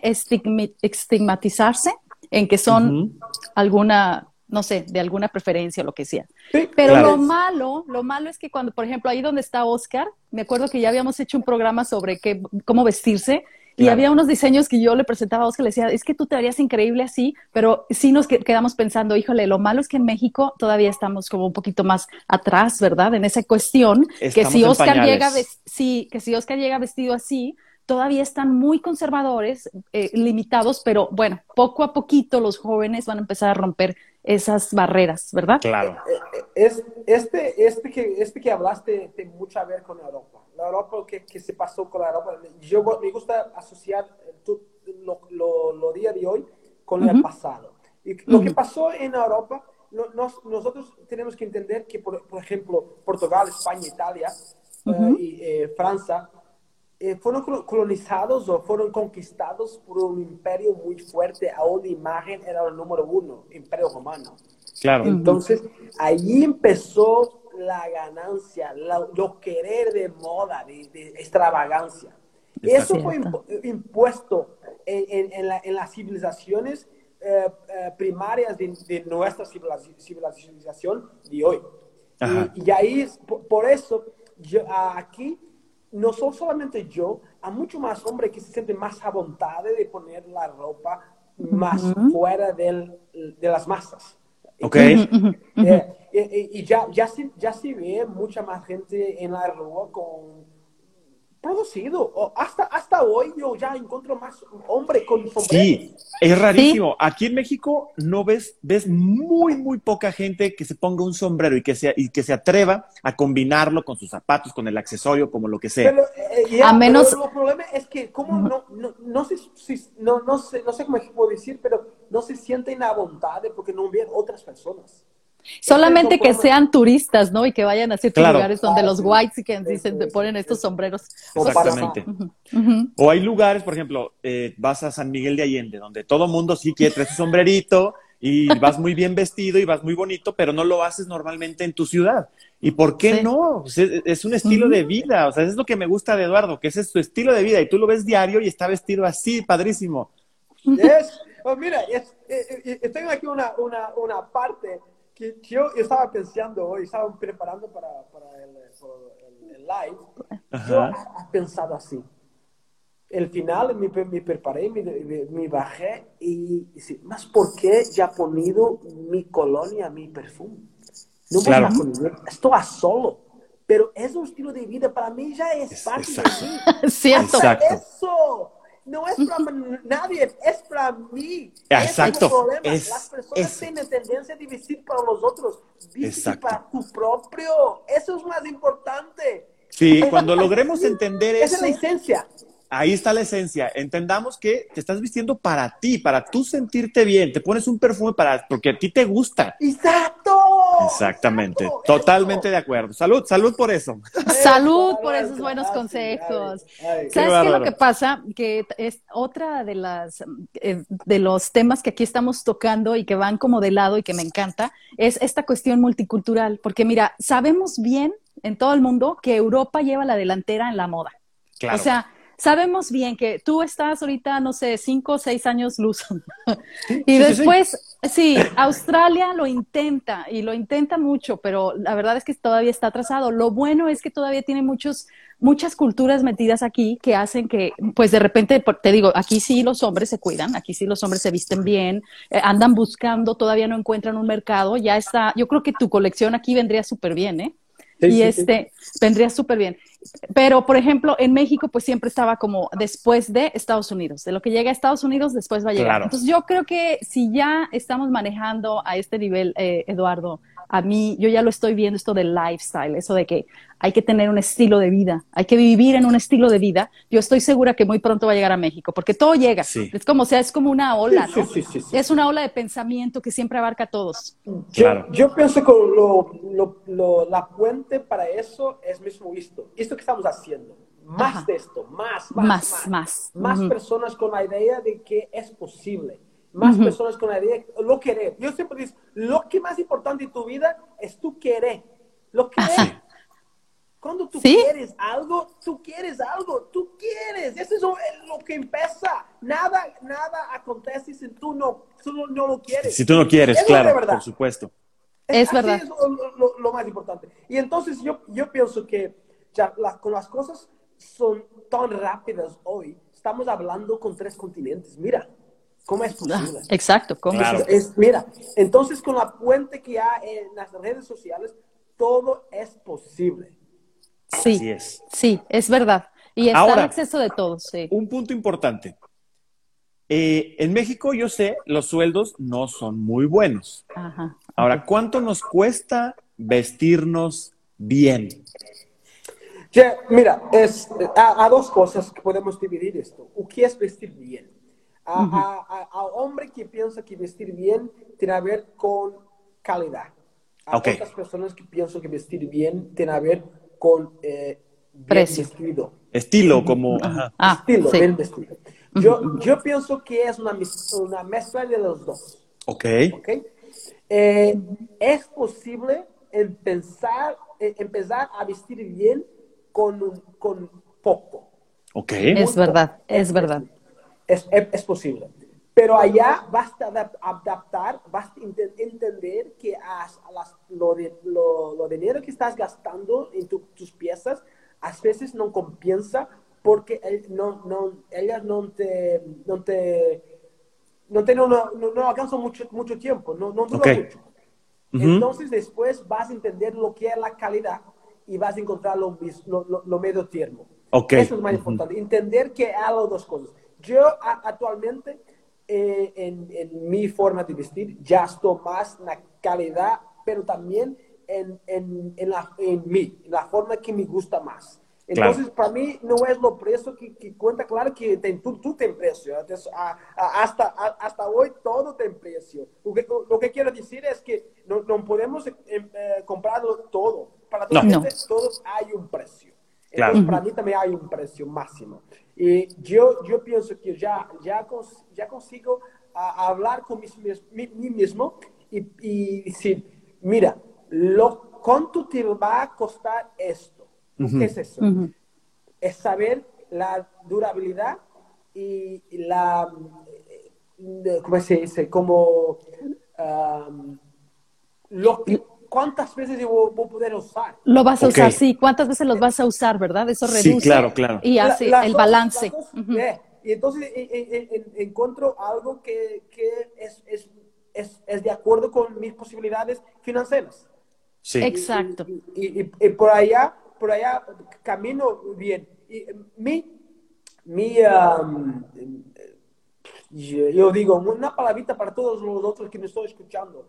estigmatizarse en que son alguna no sé, de alguna preferencia o lo que sea. Pero lo malo, lo malo es que cuando, por ejemplo, ahí donde está Oscar, me acuerdo que ya habíamos hecho un programa sobre qué, cómo vestirse Y había unos diseños que yo le presentaba a Oscar, le decía, es que tú te verías increíble así, pero sí nos quedamos pensando, híjole, lo malo es que en México todavía estamos como un poquito más atrás, ¿verdad? En esa cuestión, que si Oscar llega, sí, que si Oscar llega vestido así, todavía están muy conservadores, eh, limitados, pero bueno, poco a poquito los jóvenes van a empezar a romper esas barreras, ¿verdad? Claro. Eh, eh, es, este, este, que, este que hablaste tiene mucho a ver con Europa. La Europa que, que se pasó con la Europa. Yo me gusta asociar lo, lo, lo, día de hoy con el pasado. Y lo que pasó en Europa, nosotros tenemos que entender que, por, por ejemplo, Portugal, España, Italia y Francia eh, fueron colonizados o fueron conquistados por un imperio muy fuerte, a una imagen era el número uno, imperio romano. Claro. Entonces, ahí empezó la ganancia, lo, querer de moda, de, extravagancia. Eso fue impuesto en, las civilizaciones eh, eh, primarias de, nuestra civilización de hoy. Y, ahí, por, por eso, yo, aquí no son solamente yo, a mucho más hombres que se sienten más a de poner la ropa más fuera del, de las masas. Ok. Eh, eh, y, ya, ya, ya se ve mucha más gente en la rua con producido. hasta, hasta hoy yo ya encuentro más hombres con sombrero. Sí, es rarísimo. Aquí en México no ves, ves muy, muy poca gente que se ponga un sombrero y que, se, y que se atreva a combinarlo con sus zapatos, con el accesorio, como lo que sea. Pero, eh, a menos... el problema es que, como no, no, no, sé, no, no, sé, no sé cómo puedo decir, pero no se sienten a voluntad porque no ven otras personas. Solamente que sean turistas, ¿no? Y que vayan a ciertos lugares donde los whites que dicen, te ponen estos sombreros. Exactamente. O hay lugares, por ejemplo, eh, vas a San Miguel de Allende, donde todo mundo sí quiere traer su sombrerito y vas muy bien vestido y vas muy bonito, pero no lo haces normalmente en tu ciudad. ¿Y por qué no? Pues, es, un estilo de vida. O sea, es lo que me gusta de Eduardo, que ese es su estilo de vida y tú lo ves diario y está vestido así, padrísimo. Es, oh, mira, eh, eh, tengo aquí una, una, una parte que, yo estaba pensando hoy, estaba preparando para, para el, el, live, yo he pensado así. El final me, me preparé, me, me, bajé y dije, ¿más por qué ya he ponido mi colonia, mi perfume? No claro. voy a poner, estoy a solo. Pero es un estilo de vida, para mí ya es, parte de mí. Cierto. Eso no es para nadie, es para mí. Exacto. Es, Las personas tienen tendencia a vestir para los otros, vestir para tu propio. Eso es más importante. Sí, cuando logremos entender eso. Esa es la esencia. Ahí está la esencia. Entendamos que te estás vistiendo para ti, para tú sentirte bien. Te pones un perfume para porque a ti te gusta. Exacto. Exactamente. Totalmente de acuerdo. Salud, salud por eso. Salud por esos buenos consejos. ¿Sabes qué es lo que pasa? Que es otra de las eh, de los temas que aquí estamos tocando y que van como de lado y que me encanta es esta cuestión multicultural, porque mira, sabemos bien en todo el mundo que Europa lleva la delantera en la moda. Claro. O sea, sabemos bien que tú estás ahorita, no sé, cinco o seis años luz. y después, sí, Australia lo intenta y lo intenta mucho, pero la verdad es que todavía está atrasado. Lo bueno es que todavía tiene muchos, muchas culturas metidas aquí que hacen que, pues de repente, te digo, aquí sí los hombres se cuidan, aquí sí los hombres se visten bien, eh, andan buscando, todavía no encuentran un mercado, ya está, yo creo que tu colección aquí vendría súper bien, ¿eh? y este vendría súper bien. Pero, por ejemplo, en México, pues siempre estaba como después de Estados Unidos. De lo que llega a Estados Unidos, después va a llegar. Entonces, yo creo que si ya estamos manejando a este nivel, eh, Eduardo, a mí, yo ya lo estoy viendo esto del lifestyle, eso de que hay que tener un estilo de vida, hay que vivir en un estilo de vida. Yo estoy segura que muy pronto va a llegar a México, porque todo llega. Es como, o sea, es como una ola, ¿no? es una ola de pensamiento que siempre abarca a todos. Yo, yo pienso que lo, lo, la puente para eso es mismo esto, esto que estamos haciendo. Más de esto, más, más, más. Más, personas con la idea de que es posible más personas con la idea, lo querer. Yo siempre digo, lo que más importante en tu vida es tu querer. Lo querer. Cuando tú quieres algo, tú quieres algo, tú quieres. Eso es lo, que empieza. Nada, nada acontece si tú no, tú no, lo quieres. Si tú no quieres, claro, por supuesto. Es, verdad. Es lo, más importante. Y entonces yo, yo pienso que ya con las cosas son tan rápidas hoy, estamos hablando con tres continentes. Mira, ¿cómo es Ah, posible? exacto, ¿cómo Claro. es? Es- mira, entonces con la puente que hay en las redes sociales, todo es posible. Sí, Así es. sí, es verdad. Y está Ahora- al acceso de todos, sí. Un punto importante. Eh, en México, yo sé, los sueldos no son muy buenos. Ajá. Ahora, ¿cuánto nos cuesta vestirnos bien? Ya, mira, es a, a dos cosas que podemos dividir esto. O que es vestir bien. A, a- a- a hombre que piensa que vestir bien tiene a ver con calidad. A Ok. otras personas que piensan que vestir bien tiene a ver con eh, bien Precio. vestido. Estilo como... ajá. Ah, estilo, sí. bien vestido. Yo, yo pienso que es una, una mezcla de los dos. Ok. ¿ok? Eh, es posible empezar, eh, empezar a vestir bien con, un- con poco. Ok. Es verdad, es verdad. Es, es, es posible. Pero allá basta adap- adaptar, basta ente- entender que as- a las- lo, de, lo, lo dinero que estás gastando en tu- tus piezas a veces no compensa porque el- no, no, ellas no te, no te, no, te, no, no, no alcanzan mucho, mucho tiempo, no, no dura Ok. mucho. Ujú. Entonces después vas a entender lo que es la calidad y vas a encontrar lo, lo, lo- medio tierno. Ok. Eso es más Ujú. importante, entender que hago dos cosas. Yo a- actualmente, eh, en, en mi forma de vestir, ya estoy más en la calidad, pero también en, en, en, la, en mí, en la forma que me gusta más. Claro. Entonces, para mí no es lo precio que, que cuenta, claro que ten- tú, tú ten precio. Entonces, a- a- hasta, a- hasta hoy todo ten precio. Lo que, lo que quiero decir es que no, no podemos eh, eh, comprarlo todo. Para toda No. la gente, todo hay un precio. Claro. Entonces, para mí también hay un precio máximo. Y yo, yo pienso que ya, ya, cons- ya consigo a- hablar con mis- mí, mí mismo y, y decir, mira, lo, ¿cuánto te va a costar esto? ¿Qué es eso? Es saber la durabilidad y la, eh, ¿cómo se dice? Como, um, lo que, ¿cuántas veces yo voy a poder usar? Lo vas a Ok. usar, sí. ¿Cuántas veces los vas a usar, verdad? Eso Sí, reduce. claro, claro. Y La- hace las el dos- balance. dos, Ujú. eh, Y entonces eh, eh, eh, en- encuentro algo que, que es, es, es, es de acuerdo con mis posibilidades financieras. Sí. Exacto. Y, y- y- y por allá, por allá camino bien. Y eh, mi, mi, um, yo, yo digo, una palabrita para todos los otros que me estoy escuchando.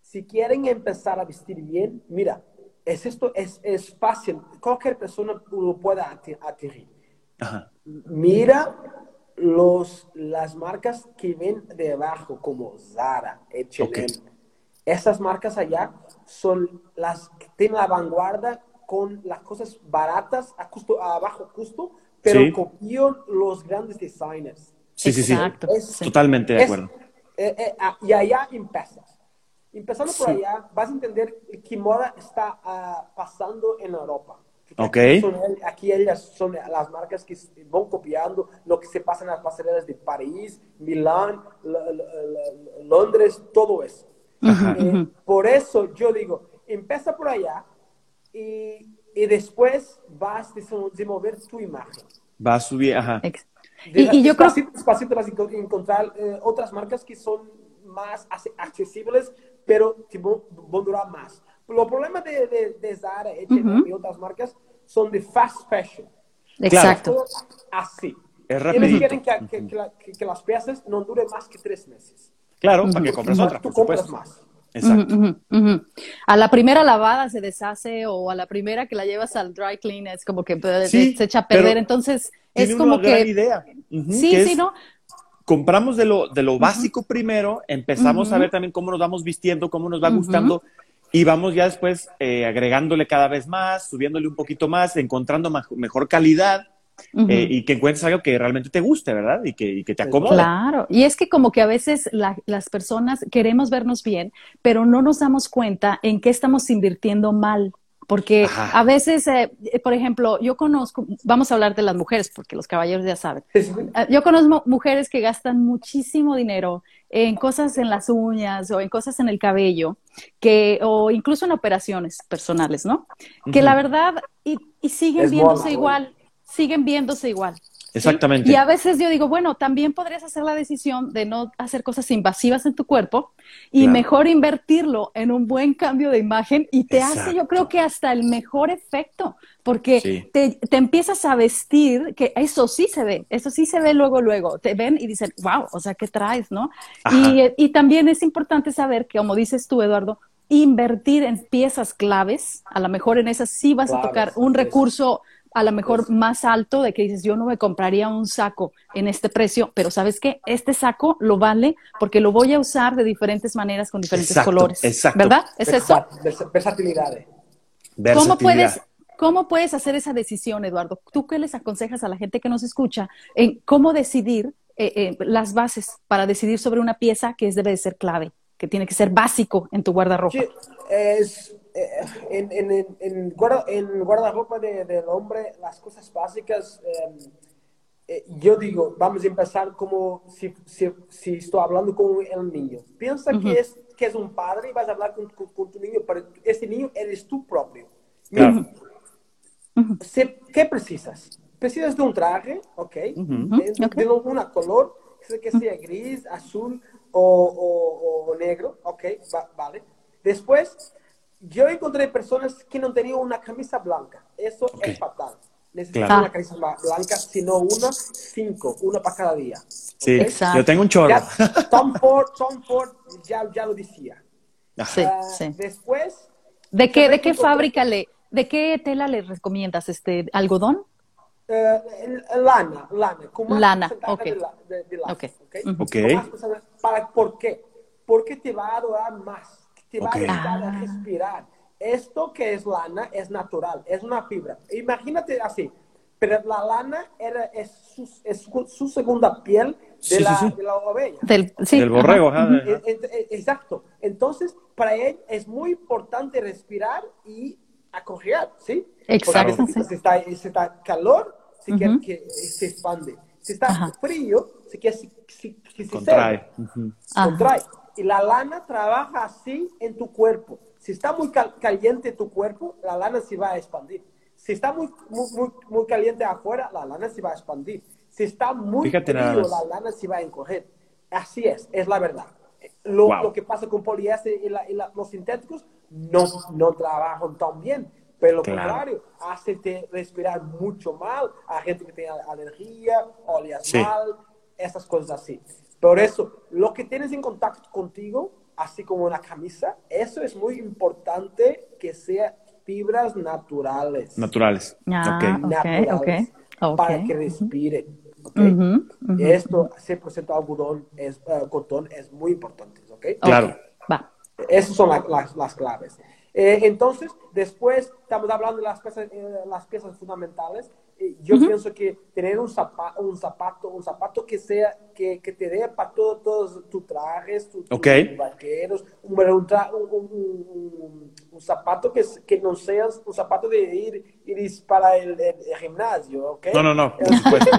Si quieren empezar a vestir bien, mira, es esto, es, es fácil. Cualquier persona lo pueda ati- adquirir. Ajá. Mira los, las marcas que ven debajo, como Zara, H&M. Ok. Esas marcas allá son las que tienen la vanguardia con las cosas baratas a, costo, a bajo costo, pero Sí. copian los grandes designers. Sí, sí, sí. Exacto. Es- sí. Totalmente de Es- acuerdo. eh, eh, ah, y allá empiezas. Empezando por Sí. allá, vas a entender qué moda está ah, pasando en Europa. Porque Ok. Aquí, son aquí ellas son las marcas que van copiando lo que se pasa en las pasarelas de París, Milán, Londres, todo eso. Eh, Por eso yo digo, empieza por allá y, y después vas a desenvolver tu imagen. Va a subir, ajá. Y, y yo creo Despacito, vas a enco- encontrar eh, otras marcas que son más accesibles, pero que van van a durar más. Los problemas de, de, de Zara, H&M y otras marcas son de fast fashion. Exacto. Así. Es Ellos quieren que, que- que la- que- las piezas no duren más que tres meses. Claro, para que compres otra, Tú por compras supuesto. más. Exacto. Ujú, ujú. A la primera lavada se deshace o a la primera que la llevas al dry clean es como que Sí, se echa a perder. Entonces es como una gran que idea. Ujú, sí, que sí, es- ¿no? compramos de lo, de lo básico primero, empezamos a ver también cómo nos vamos vistiendo, cómo nos va gustando, y vamos ya después eh, agregándole cada vez más, subiéndole un poquito más, encontrando mejor calidad eh, y que encuentres algo que realmente te guste, ¿verdad? Y que, y que te acomode. Claro, y es que como que a veces la- las personas queremos vernos bien, pero no nos damos cuenta en qué estamos invirtiendo mal. Porque Ajá. a veces, eh, eh, por ejemplo, yo conozco, vamos a hablar de las mujeres, porque los caballeros ya saben. Ah, Yo conozco mujeres que gastan muchísimo dinero en cosas en las uñas o en cosas en el cabello, que, o incluso en operaciones personales, ¿no? Que la verdad, y, y siguen Es viéndose igual, siguen viéndose igual. Exactamente. Y a veces yo digo, bueno, también podrías hacer la decisión de no hacer cosas invasivas en tu cuerpo y Claro. mejor invertirlo en un buen cambio de imagen y te hace, yo creo que hasta el mejor efecto, porque Sí. te, te empiezas a vestir, que eso sí se ve, eso sí se ve luego, luego, te ven y dicen, wow, o sea, ¿qué traes, no? Ajá. Y, y también es importante saber que, como dices tú, Eduardo, invertir en piezas claves, a lo mejor en esas sí vas a tocar un eso. A lo mejor Eso. más alto de que dices, yo no me compraría un saco en este precio, pero ¿sabes qué? Este saco lo vale porque lo voy a usar de diferentes maneras con diferentes Exacto, colores. exacto. ¿Verdad? ¿Es eso? Versa- versa- Versatilidad. ¿Cómo puedes, ¿Cómo puedes hacer esa decisión, Eduardo? ¿Tú qué les aconsejas a la gente que nos escucha en cómo decidir eh, eh, las bases para decidir sobre una pieza que es, debe de ser clave, que tiene que ser básico en tu guardarropa? Sí, es, eh, en, en, en, en guarda- en guardarropa de- del hombre, las cosas básicas, eh, eh, yo digo, vamos a empezar como si, si, si estoy hablando con el niño. Piensa que, es, que es un padre y vas a hablar con, con- con tu niño, pero este niño eres tú propio. Mira, Claro. se- ¿Qué precisas? Precisas de un traje, ¿ok? de, de- ok. de una color, que sea gris, azul o, o- o negro, ¿ok? Va- vale. Después, yo encontré personas que no tenían una camisa blanca. Eso es fatal. Necesitas Claro. una camisa blanca, sino una, cinco, una para cada día. Sí, ¿ok? Exacto. yo tengo un chorro. Ya, Tom Ford, Tom Ford ya, ya lo decía. Sí, Ah, sí. Después, ¿De qué, de qué fábrica le, de qué tela le recomiendas? Este, ¿Algodón? Eh, lana, lana, con más Lana, porcentaje ok. de, la- de- de lana, Ok. ¿ok? Ujú. Ok. Con más porcentaje. ¿Para, ¿Por qué? Porque te va a durar más, te va a ayudar a Ah. respirar. Esto que es lana es natural, es una fibra. Imagínate así, pero la lana era, es, su, es su, su segunda piel de, Sí, sí, la, sí. de la oveja. Del, sí, Del borrego, ajá. ajá. Eh, eh, Exacto. Entonces, para él es muy importante respirar y acoger, ¿sí? Exacto, Porque sí. si está, si está calor, se Ujú. quiere que se expande. Si está Ajá. frío, se quiere que, se- se Contrae. Ajá. contrae. Y la lana trabaja así en tu cuerpo. Si está muy cal- caliente tu cuerpo, la lana se va a expandir. Si está muy, muy, muy, muy caliente afuera, la lana se va a expandir. Si está muy Fíjate frío, la lana se va a encoger. Así es, es la verdad. Lo, Wow. lo que pasa con poliéster y, la- y la- los sintéticos no, no trabajan tan bien. Pero lo Claro. contrario, hace respirar mucho mal a gente que tiene alergia, oleas Sí. mal, esas cosas así. Por eso, lo que tienes en contacto contigo, así como una camisa, eso es muy importante que sea fibras naturales. Naturales. Ah, Ok. ok, naturales, ok, ok. Para que respire. ¿ok? Ujú, ujú, Esto, 100% algodón, es, eh, cotón, es muy importante. Claro. Va. Esas son la- las, las claves. Eh, entonces, después estamos hablando de las piezas, eh, las piezas fundamentales. Eh, yo pienso que tener un zapato, un zapato, un zapato que sea, que, que te dé para todo- todos tus trajes, tus tus Ok. vaqueros, un, un, tra- un- un- un- un zapato que, s- que no sea un zapato de ir, ir para el, el- el gimnasio, ¿ok? No, no, no, por supuesto.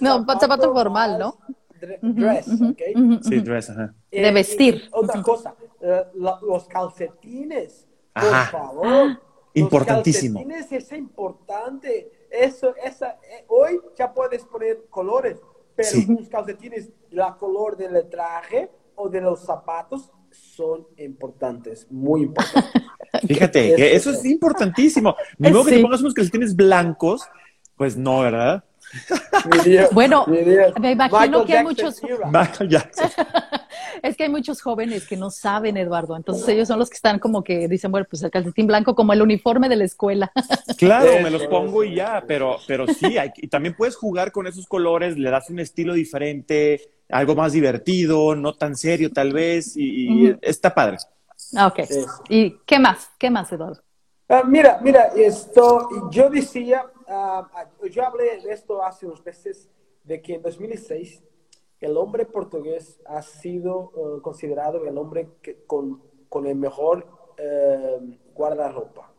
No, un zapato formal, ¿no? dre- Dress, ¿ok? Sí, dress, ajá. De Eh, vestir. y otra cosa, eh, la- los calcetines, por favor. Importantísimo. Los calcetines es importante. Eso, esa, eh, hoy ya puedes poner colores, pero Sí. los calcetines, la color del traje o de los zapatos son importantes, muy importantes. Fíjate, que Eso es importantísimo. Ni modo que Sí. te pongas unos calcetines blancos, pues no, ¿verdad? Bueno, me imagino Michael que hay muchos- era. Michael Jackson. Es que hay muchos jóvenes que no saben, Eduardo. Entonces ellos son los que están como que dicen, bueno, pues el calcetín blanco como el uniforme de la escuela. Claro, me los pongo y ya, pero, pero sí, hay- y también puedes jugar con esos colores, le das un estilo diferente, algo más divertido, no tan serio tal vez, y, está padre. Ah, ok. Eso. ¿Y qué más? ¿Qué más, Eduardo? Ah, mira, mira, esto, yo decía, ah, yo hablé de esto hace unos meses, de que en 2006 el hombre portugués ha sido eh, considerado el hombre que, con, con el mejor eh, guardarropa.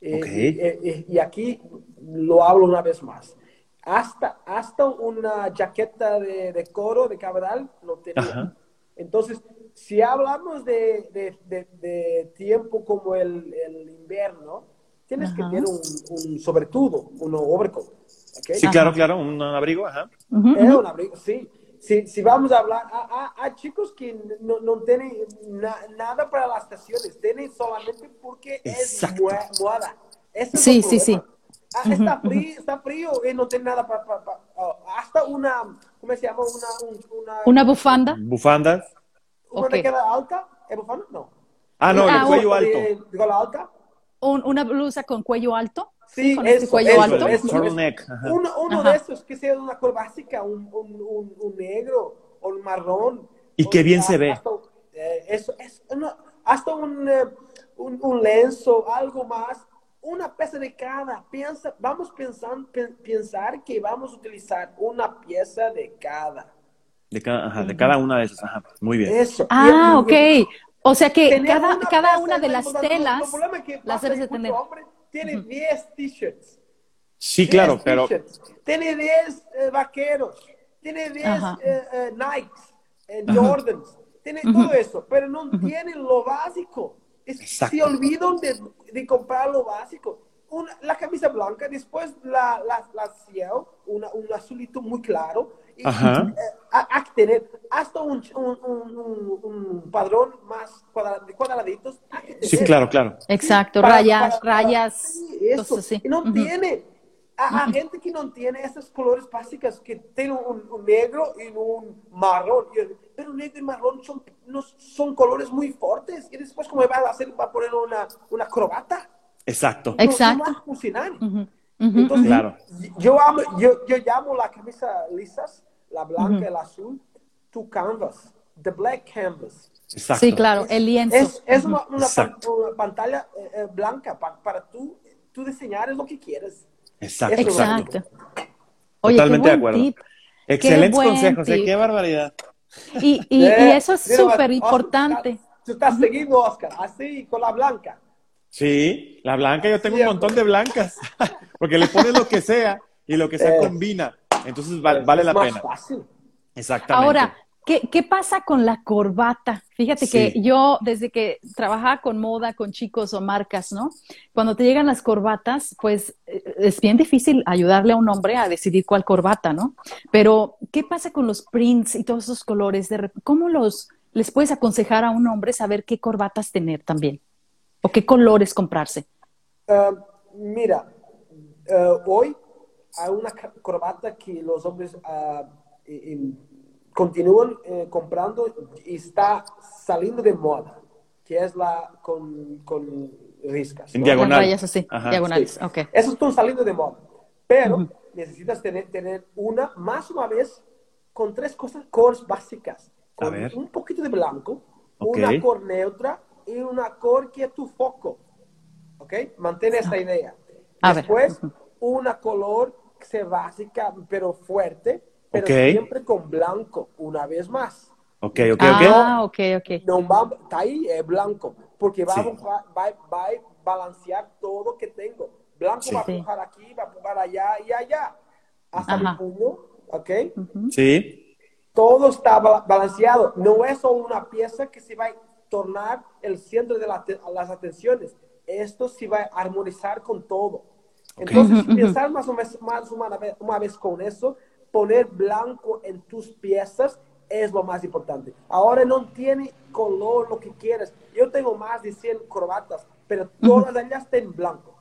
Eh, Ok. y, eh, y aquí lo hablo una vez más. Hasta, hasta una jaqueta de, de coro de cabral lo tenía. Ajá. Entonces, si hablamos de, de- de- de tiempo como el, el invierno, tienes que Ajá. tener un, un sobretudo, un overcoat. ¿ok? Sí, claro, claro, un abrigo, ajá. Ujú, Es ujú. un abrigo, sí. Si, si vamos a hablar, a, a- a chicos que no, no tienen na- nada para las estaciones, tienen solamente porque Exacto. es moda. Ese es Sí, el sí, sí. Ah, está, frío, está frío y no tiene nada para... para- para- oh, hasta una, ¿cómo se llama? Una, un- una, Una bufanda. Bufandas. una Ok. que queda alta. ¿Es bufanda? No. Ah, no, Ah, el cuello alto. de cola alta. Un- una blusa con cuello alto. Sí, con este eso, cuello eso, alto. eso. Uno, uno Ajá. de esos que sea una color básica, un, un, un, un negro o un marrón. Y que bien hasta- se ve. Hasta, eh, eso, es, no, hasta un, eh, un, un lenzo, algo más. Una pieza de cada. Piensa, vamos pensando, pensar que vamos a utilizar una pieza de cada. De cada, ajá, de cada una de esas, ajá. Muy bien. Eso. Ah, Y- ok. O sea que tener cada, una cada una de las telas problema es que las debes de tener. hombre tiene 10 t-shirts. Sí, claro, 10 pero t-shirts. Tiene 10 eh, vaqueros, tiene 10 Ajá. eh, eh, Nikes, eh, Jordans, tiene todo eso, pero no tiene lo básico. Es- Exacto. se olvidan de, de comprar lo básico. Una- la camisa blanca, después la, la, la ciel, una, un azulito muy claro. Ajá. ha- hay que tener hasta un, un, un, un- un padrón más cuadra- de cuadraditos. sí, claro, claro. Exacto, Para- rayas, para- para- rayas, sí, eso. así. Y no Ujú. tiene. A, a gente que no tiene esos colores básicos, que tiene un, un negro y un marrón. Y- Pero negro y marrón son, no, son colores muy fuertes. Y después, ¿cómo va a hacer? ¿Va a poner una, una corbata? Exacto. No- Exacto. No, va a funcionar. Ujú, ujú, Entonces, Claro. yo, amo, yo, yo llamo la camisa lisas, la blanca, el azul, to canvas, the black canvas. Exacto. Sí, claro, el lienzo. Es, es una, una pan- una pantalla eh, eh, blanca pa- para tú, tú diseñar lo que quieres. Exacto. Exacto. Oye, Totalmente qué de acuerdo. tip. Excelentes consejos, ¿eh? tip. Qué barbaridad. Y, y, y Eh, eso es súper Oscar, importante. Tú estás seguindo, Oscar, así, con la blanca. Sí, la blanca, yo tengo un Siempre. montón de blancas. Porque le pones lo que sea y lo que sea Eh. combina. Entonces val- vale Es la más pena. fácil. Exactamente. Ahora, ¿qué, qué pasa con la corbata? Fíjate Sí. que yo, desde que trabajaba con moda, con chicos o marcas, ¿no? Cuando te llegan las corbatas, pues eh, es bien difícil ayudarle a un hombre a decidir cuál corbata, ¿no? Pero, ¿qué pasa con los prints y todos esos colores? De ¿Cómo los les puedes aconsejar a un hombre saber qué corbatas tener también? ¿O qué colores comprarse? Eh, mira, eh, hoy hay una corbata que los hombres ah, y- y continúan eh, comprando y está saliendo de moda, que es la con, con riscas. En ¿no? diagonal. Rayas así, diagonales. Sí. Esos están saliendo de moda. Pero necesitas tener, tener una, más una vez, con tres cosas, cores básicas. A Con un poquito de blanco, una cor neutra y una cor que es tu foco. ¿Ok? Mantén esta idea. A ver. Después, una color básica, pero fuerte, pero Ok. siempre con blanco, una vez más. Ok, ok, ok. Ah, ok, ok. No va, está ahí, es blanco, porque va, Sí. va, va, va a balancear todo que tengo. Blanco Sí. va a empujar aquí, va a empujar allá y allá. Hasta Ajá. mi puño, ¿ok? Sí, Todo está ba- balanceado. No es solo una pieza que se va a tornar el centro de la las atenciones. Esto se va a armonizar con todo. Entonces, pensar más o menos más una vez, una vez con eso, poner blanco en tus piezas es lo más importante. Ahora no tiene color lo que quieres. Yo tengo más de 100 corbatas, pero todas ellas tienen blanco.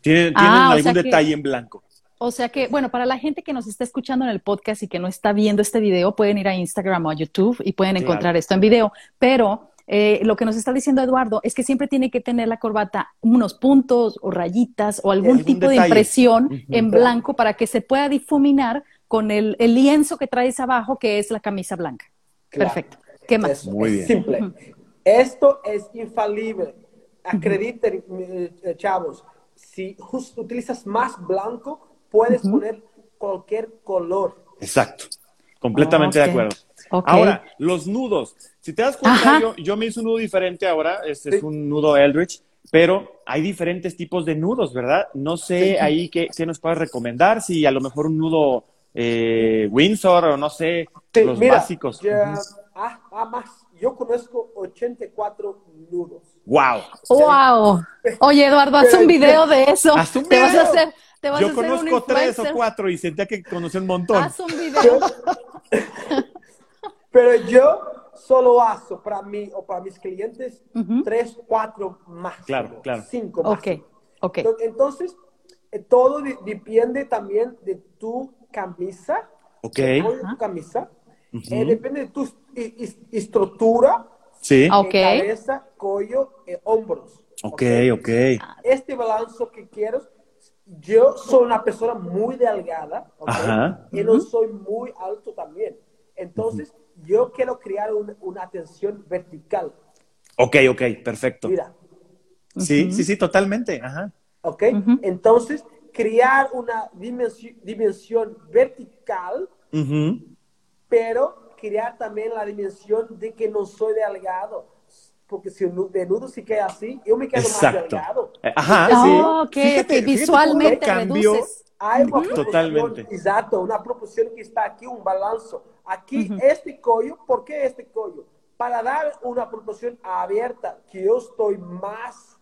tienen, Ah, tienen o algún sea que- detalle en blanco. O sea que, bueno, para la gente que nos está escuchando en el podcast y que no está viendo este video, pueden ir a Instagram o a YouTube y pueden Claro. encontrar esto en video. Pero eh, lo que nos está diciendo Eduardo es que siempre tiene que tener la corbata unos puntos o rayitas o algún Algún tipo de impresión en blanco para que se pueda difuminar con el, el lienzo que traes abajo, que es la camisa blanca. Claro. Perfecto. ¿Qué más? Eso, Muy es bien. simple. Esto es infalible. Acrediten, eh, chavos, si justo utilizas más blanco, puedes poner cualquier color. Exacto. Completamente de acuerdo. Ahora, los nudos. Si te das cuenta, yo, yo me hice un nudo diferente ahora. Este es un nudo Eldritch. Pero hay diferentes tipos de nudos, ¿verdad? No sé Sí. ahí qué, qué nos puedes recomendar. Si a lo mejor un nudo eh, Windsor o no sé, Sí, los mira, básicos. ya- ah, ah, más. Yo conozco 84 nudos. ¡Wow! ¡Wow! Oye, Eduardo, haz un video de eso. Haz un Te vas a video. hacer, Te vas a Yo hacer un conozco tres o cuatro y sentía que conocía un montón. Haz un video. Pero yo solo hago para mí o para mis clientes Ujú. tres, cuatro máximo. Claro, claro. Cinco Ok, máximo. ok. Entonces- Entonces, eh, todo de- depende también de tu camisa. Ok. de tu camisa. Eh, depende de tu estructura, Sí. Eh, cabeza, cuello, eh, hombros. Ok, ok. Este balance que quiero, yo soy una persona muy delgada. Ajá. y no soy muy alto también. Entonces, yo quiero crear un- una atención vertical. Ok, ok, perfecto. Mira, Sí, sí, sí, totalmente. Ajá. ¿ok? Entonces, crear una dimensi- dimensión vertical, Ujú. pero crear también la dimensión de que no soy delgado. Porque si el nu- de nudo se queda así, yo me quedo más Exacto. delgado. Eh, Ajá, Ah, sí. ok, Fíjate- ok, fíjate cómo visualmente cambió. reduces. Hay una Totalmente. exacto, una proporción que está aquí, un balance. Aquí, este collo, ¿por qué este collo? Para dar una proporción abierta, que yo estoy más...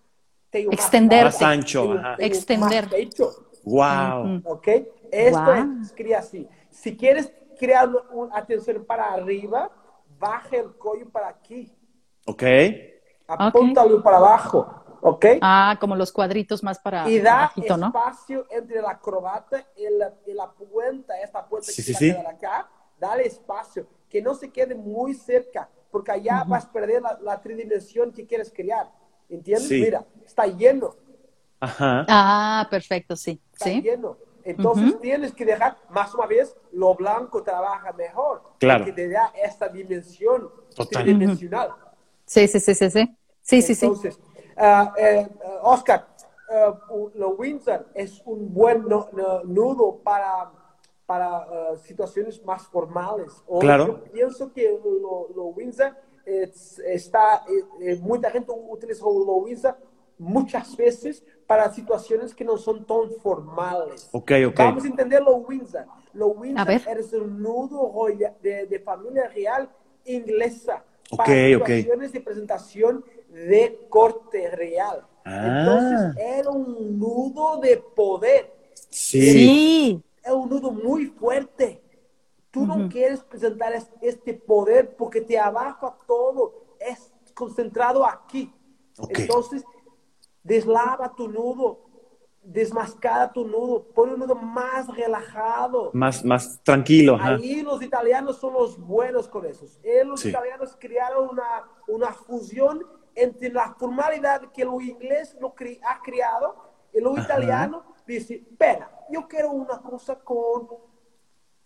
tengo más ancho, tengo- ajá. tengo Extender. más pecho, Wow. ¿ok? Esto Guau. es, crea así. Si quieres crear una atención para arriba, baja el collo para aquí. Ok. Apúntalo para abajo, ¿ok? Ah, como los cuadritos más para y da abajito, ¿no? espacio entre la acrobata y la, y la puerta, esta puerta Sí, que sí, sí. acá, dale espacio, que no se quede muy cerca, porque allá vas a perder la, la tridimensión que quieres crear, ¿entiendes? Sí. Mira, está lleno, Ajá. Ah, perfecto, sí. está Sí. lleno. Entonces tienes que dejar, más una vez, lo blanco trabaja mejor, Claro. porque te da esta dimensión Total. tridimensional. Sí, sí, sí, sí, sí. Sí, sí, sí. Entonces, ah, eh, Oscar, u- lo Windsor es un buen no- no- nudo para, para ah, situaciones más formales. O Claro. Yo pienso que lo, lo Windsor es- está, eh, eh, mucha gente utiliza lo Windsor muchas veces para situaciones que no son tan formales. Ok, ok. Vamos a entender lo Windsor. Lo Windsor es un nudo de, de familia real inglesa. Ok, para ok. situaciones de presentación de corte real. Ah. Entonces, era un nudo de poder. Sí. Sí. Es un nudo muy fuerte. Tú no quieres presentar es- este poder porque te abajo todo. Es concentrado aquí. Ok. Entonces, deslava tu nudo. Desmascara tu nudo. Pon un nudo más relajado. Más, más tranquilo. Ahí los italianos son los buenos con eso. Eh, los Sí. italianos crearon una, una fusión entre la formalidad que lo inglés lo cri- ha creado y lo italiano dice, espera, yo quiero una cosa con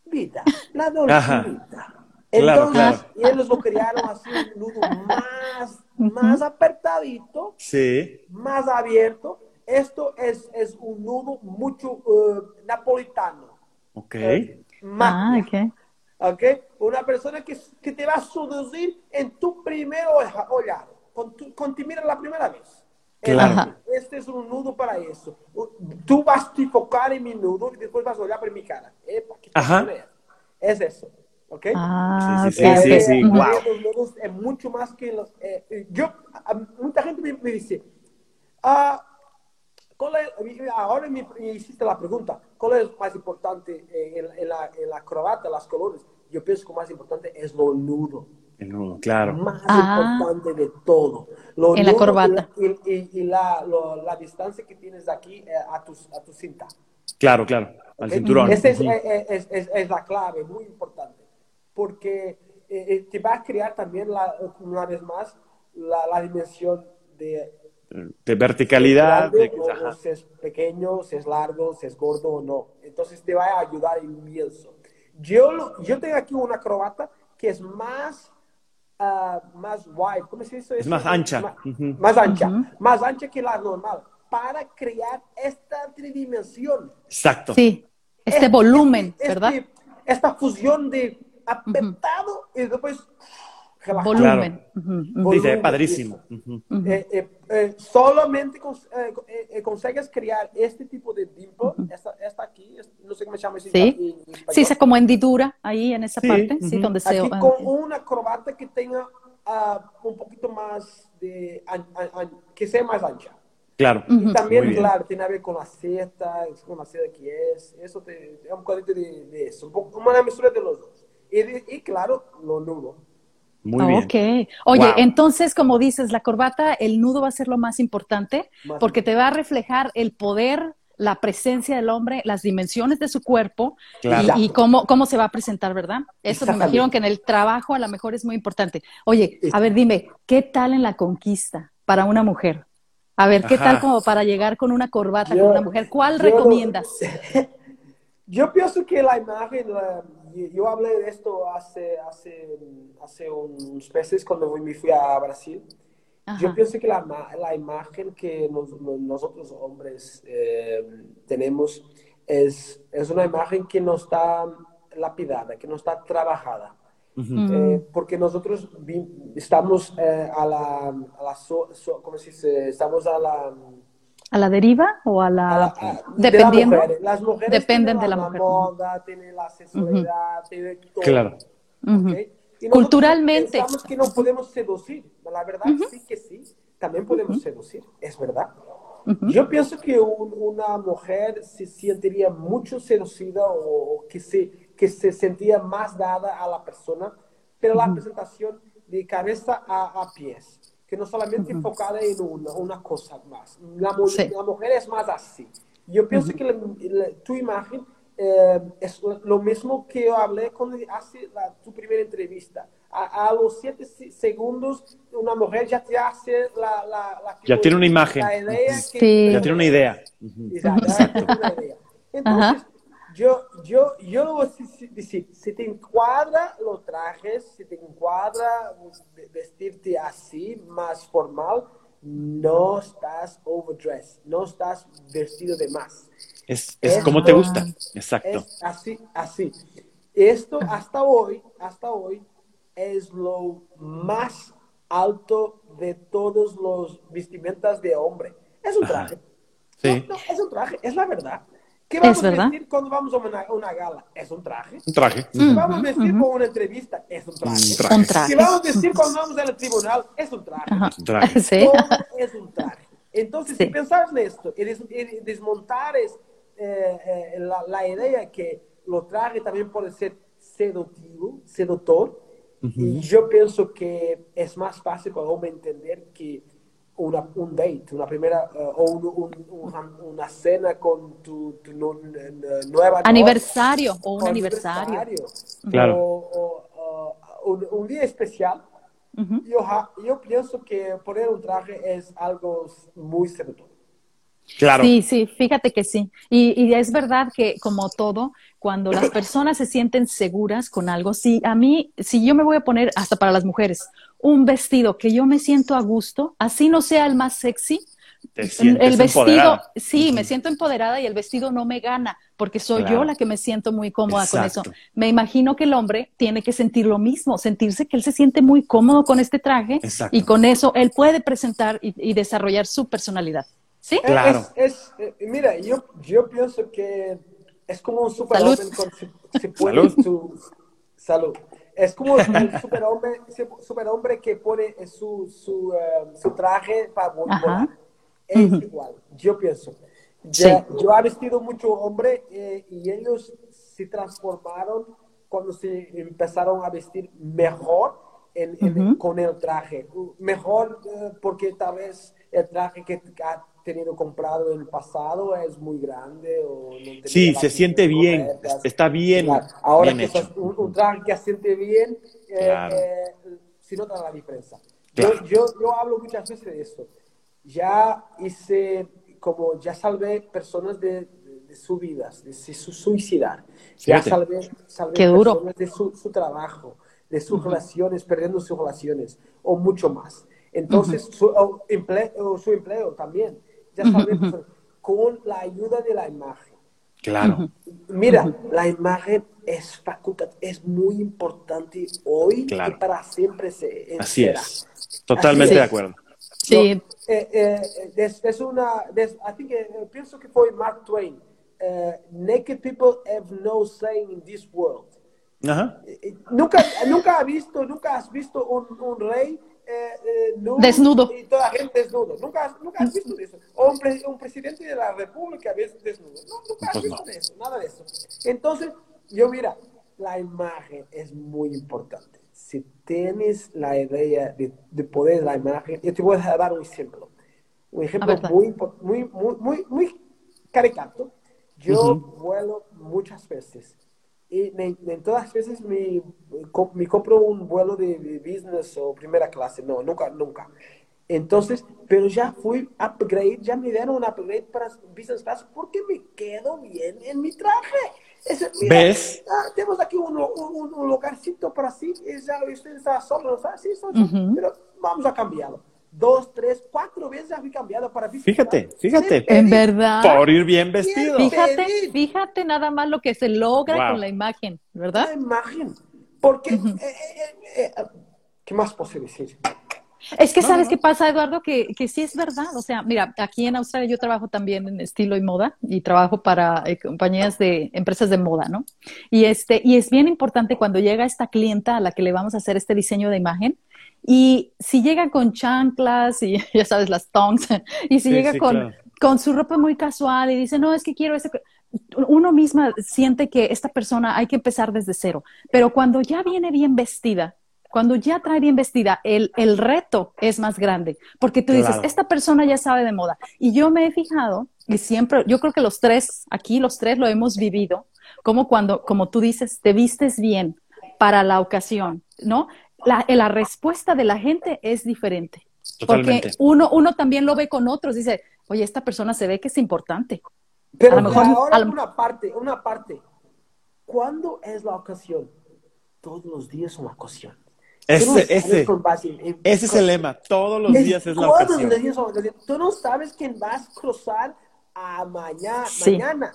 vida, la dolce Ajá. vita". Claro, Entonces, claro. ellos lo crearon así, un nudo más, más apertadito, Sí. más abierto. Esto es, es un nudo mucho eh, napolitano. Ok. Eh, Ah, magia. ok. Una persona que, que te va a seducir en tu primer olhar, con, tu, con ti mira la primera vez. Claro. Ajá. Este es un nudo para eso. Tú vas a enfocar en mi nudo y después vas a olhar por mi cara. Epa, ¿qué Ajá. es? Es eso. ¿Ok? Ah, Sí, sí, sí, sí, Ujú. wow. Los nudos es mucho más que los... eh, yo, mucha gente me, me dice, ah, ¿cuál es- ahora me, me hiciste la pregunta, ¿cuál es más importante en, en la, en la acrobata, las colores? Yo pienso que lo más importante es lo nudo. El nudo, claro. Más Ah. importante de todo. Lo En la corbata. Y, la- y- y- la, lo- la distancia que tienes de aquí eh, a, tu, a tu cinta. Claro, claro. Al cinturón. Esa es, Ujú. eh, es- es- es la clave, muy importante. Porque eh, eh, te va a crear también, la, una vez más, la, la dimensión de De verticalidad. grande de- o, si es pequeño, si es largo, si es gordo o no. Entonces te va a ayudar inmenso. Yo, yo tengo aquí una acrobata que es más, ah, más wide, ¿cómo se dice? Es eso? más ancha. Más, Ujú. más ancha, más ancha que la normal, para crear esta tridimensión. Exacto. Sí. Este Este- volumen, este- ¿verdad? Esta fusión de apretado y después. Volumen. Ujú, ujú. Sí, se ve Volumen, padrísimo. eso. Ujú. Eh, eh, eh, solamente cons- eh, eh, eh, consigues crear este tipo de dimple, esta, esta aquí, es- no sé cómo se llama ese Sí. en- en. Sí, esa como hendidura ahí en esa Sí, parte, sí, donde se... aquí con una acrobata que tenga ah, un poquito más de, an- an- an- que sea más ancha. Claro. Y también, claro, tiene que ver con la seta, con la seda que es, eso te, es un poquito de, de eso, un poco, una mezcla de los dos. Y, de- y claro, lo nudo. Muy bien. Ok. Oye, Wow. entonces, como dices, la corbata, el nudo va a ser lo más importante Más porque te va a reflejar el poder, la presencia del hombre, las dimensiones de su cuerpo Claro. y, y cómo, cómo se va a presentar, ¿verdad? Eso me imagino que en el trabajo a lo mejor es muy importante. Oye, a ver, dime, ¿qué tal en la conquista para una mujer? A ver, ¿qué Ajá. tal como para llegar con una corbata Yo- con una mujer? ¿Cuál yo- recomiendas? Yo pienso que la imagen, la- yo, yo hablé de esto hace, hace, hace unos meses cuando me fui a Brasil. Yo Ajá. pienso que la, la imagen que nos- nos- nosotros hombres eh, tenemos es, es una imagen que no está lapidada, que no está trabajada. Mm. Eh, porque nosotros vi- estamos eh, a la, a la so- so- ¿cómo se dice? Estamos a la, ¿A la deriva o a la... a la- a- dependiendo? de la mujer. Las mujeres Dependen de la la, mujer. moda, tienen la sexualidad, tienen todo. Claro. Ujú. ¿ok? Y Culturalmente. Pensamos que no podemos seducir. La verdad sí que sí. También podemos seducir, es verdad. Yo pienso que un- una mujer se sentiría mucho seducida o, o que, se, que se sentía más dada a la persona, pero la presentación de cabeza a, a pies, que no solamente enfocada en una, una cosa más. La, mu- Sí. la mujer es más así. Yo pienso que la- la- tu imagen eh, es lo- mismo que yo hablé cuando hace la- tu primera entrevista. A, a los siete se- segundos, una mujer ya te hace la... la- la- Ya tiene una imagen. La idea que- Sí. Ya tiene una idea. Exacto, tiene una idea. Entonces, yo, yo, yo lo voy a decir, si te encuadra los trajes, si te encuadra ve- vestirte así, más formal, no estás overdressed, no estás vestido de más. Es, es Es como te gusta. Exacto. Es así, así. Esto hasta hoy, hasta hoy, es lo más alto de todos los vestimentas de hombre. Es un traje. Sí. No, no, es un traje, es la verdad. ¿Qué Es vamos a vestir cuando vamos a una, una gala? Es un traje. Un traje. ¿Qué vamos a vestir con una entrevista? Es un traje. Un traje. Un traje. ¿Qué vamos a vestir cuando vamos al tribunal? Es un traje. Ajá. Un traje. Sí. Todo es un traje. Entonces, Sí. si pensar en esto y, des- y desmontar es, eh, eh, la, la idea que los trajes también pueden ser seductivo, seductor, y yo pienso que es más fácil para el hombre entender que una, un date, una primera, eh, o un- un- una, una cena con tu, tu nueva Aniversario o un o aniversario. Claro. o, o- o un, un día especial. Ujú. Yo, ja- yo pienso que poner un traje es algo muy seductor. Claro. Sí, sí, fíjate que sí. Y, y es verdad que como todo, cuando las personas se sienten seguras con algo, si a mí, si yo me voy a poner, hasta para las mujeres, un vestido que yo me siento a gusto, así no sea el más sexy, Te sientes el vestido, empoderada. sí, me siento empoderada y el vestido no me gana, porque soy Claro. yo la que me siento muy cómoda con eso. Me imagino que el hombre tiene que sentir lo mismo, sentirse que él se siente muy cómodo con este traje Exacto. y con eso él puede presentar y, y desarrollar su personalidad. ¿Sí? Eh, Claro. Es, es- eh, mira, yo, yo pienso que es como un Salud. superhombre con se pone Salud. salud. Es como el superhombre, superhombre que pone su, su, eh, su traje para vol- Ajá. volar. Es igual, yo pienso. Ya- Sí. Yo he vestido mucho hombre eh, y ellos se transformaron cuando se empezaron a vestir mejor en- Ujú. con el traje. Mejor eh, porque tal vez el traje que ha tenido comprado en el pasado es muy grande o no Sí, se siente bien. correctas. Está bien, Claro, Ahora bien que hecho. un, un traje que se siente bien, eh, Claro. eh, se nota la diferencia. Claro. Yo, yo, yo hablo muchas veces de esto. Ya hice, como ya salvé personas de, de, de sus vidas, de su su suicidar. Ya Fíjate. salvé, salvé Qué duro. personas de su, su trabajo, de sus relaciones, perdiendo sus relaciones, o mucho más. Entonces, su, o emple- o su empleo también. Ya salvé personas con la ayuda de la imagen. Claro. Mira, la imagen es facultad, es muy importante hoy Claro. y para siempre se Así será. es. Totalmente Así de es. acuerdo. Sí, No, eh, eh, es, es una, des- I think, eh, pienso que fue Mark Twain. eh, naked people have no say in this world. Ajá. Eh, eh, nunca, nunca has visto, nunca has visto un, un rey eh, Desnudo. y toda la gente desnudo. Nunca, nunca has visto eso. O un, pre- un presidente de la república a veces desnudo. No, nunca has Pues visto no. eso, nada de eso. Entonces, yo mira, la imagen es muy importante. Si tienes la idea de, de poder la imagen, yo te voy a dar un ejemplo. Un ejemplo muy, muy, muy, muy, muy caricato. Yo vuelo muchas veces. Y en, en todas las veces me, me compro un vuelo de, de business o primera clase. No, nunca, nunca. Entonces, pero ya fui upgrade, ya me dieron un upgrade para business class porque me quedo bien en mi traje. Ese- mira, ¿Ves? ah, tenemos aquí un, un, un lugarcito para así, y ya usted está solo, ¿no? Sí, soy yo, Ujú. pero vamos a cambiarlo. Dos, tres, cuatro veces fui cambiado para business Fíjate, fíjate. En verdad. Por ir bien vestido. Fíjate, fíjate nada más lo que se logra Wow. con la imagen, La ¿verdad? imagen. Porque, eh, eh, eh, eh, ¿qué más puedo decir? Es que No, sabes no. qué pasa, Eduardo, que, que sí es verdad. O sea, mira, aquí en Australia yo trabajo también en estilo y moda y trabajo para eh, compañías de empresas de moda, ¿no? Y este, y es bien importante cuando llega esta clienta a la que le vamos a hacer este diseño de imagen. Y si llega con chanclas y ya sabes, las tongs, y si Sí, llega sí, con, claro. con su ropa muy casual y dice, no, es que quiero ese. Uno misma siente que esta persona hay que empezar desde cero. Pero cuando ya viene bien vestida, cuando ya trae bien vestida, el, el reto es más grande, porque tú dices, Claro. esta persona ya sabe de moda. Y yo me he fijado, y siempre, yo creo que los tres, aquí los tres lo hemos vivido, como cuando, como tú dices, te vistes bien para la ocasión, ¿no? La, la respuesta de la gente es diferente. Totalmente. Porque uno, uno también lo ve con otros, dice, oye, esta persona se ve que es importante. Pero A lo mejor- ahora a lo- una parte, una parte. ¿Cuándo es la ocasión? Todos los días es una ocasión. Ese- Tú no sabes ese- en- es el lema. Todos los días es la todos ocasión. los días ocasión. Tú no sabes quién vas a cruzar a mañana, Sí. mañana.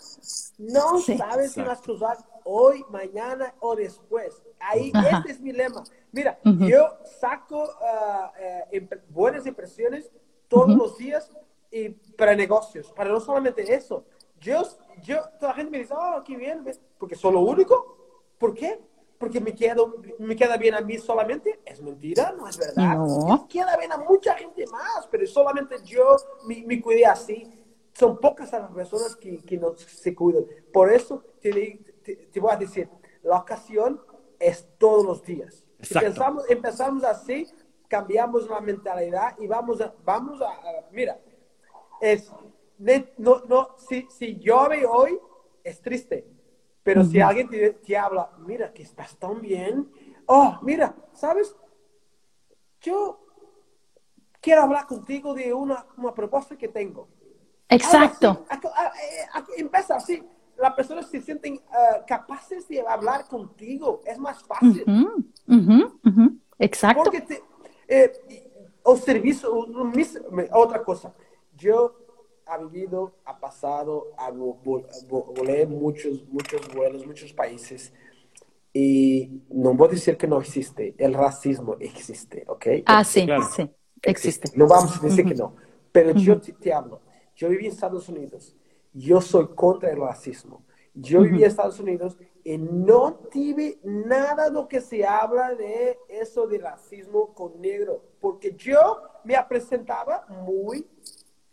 No Sí. sabes quién vas a cruzar hoy, mañana o después. Ahí, Ajá. este es mi lema. Mira, Ujú. yo saco ah, eh, buenas impresiones todos Ujú. los días y para negocios, para no solamente eso. Yo, yo, toda la gente me dice, oh, qué bien, porque soy lo único. ¿Por qué? Porque me, quedo, me queda bien a mí solamente. Es mentira, no es verdad. No. Queda bien a mucha gente más, pero solamente yo me, me cuidé así. Son pocas las personas que, que no se cuidan. Por eso di- te, te voy a decir, la ocasión es todos los días. Si pensamos, empezamos así, cambiamos la mentalidad y vamos a, vamos a, a- mira, es, no, no, si, si llueve hoy, es triste. Pero si alguien te, te habla, mira, que estás tan bien. Oh, mira, ¿sabes? Yo quiero hablar contigo de una, una propuesta que tengo. Exacto. Así. A- a- a- a- Empieza así. Las personas se sienten ah, capaces de hablar contigo. Es más fácil. Ujú, ujú, ujú. Exacto. Porque te, eh, o servicio, mis- otra cosa. Yo ha vivido, ha pasado, ha vo- vo- vo- volé muchos, muchos vuelos, muchos países. Y no voy a decir que no existe. El racismo existe, ¿ok? Ah, sí, Claro. sí, existe. No vamos a decir que no. Pero yo te, te hablo. Yo viví en Estados Unidos. Yo soy contra el racismo. Yo viví en Estados Unidos y no tuve nada de lo que se habla de eso de racismo con negro. Porque yo me presentaba muy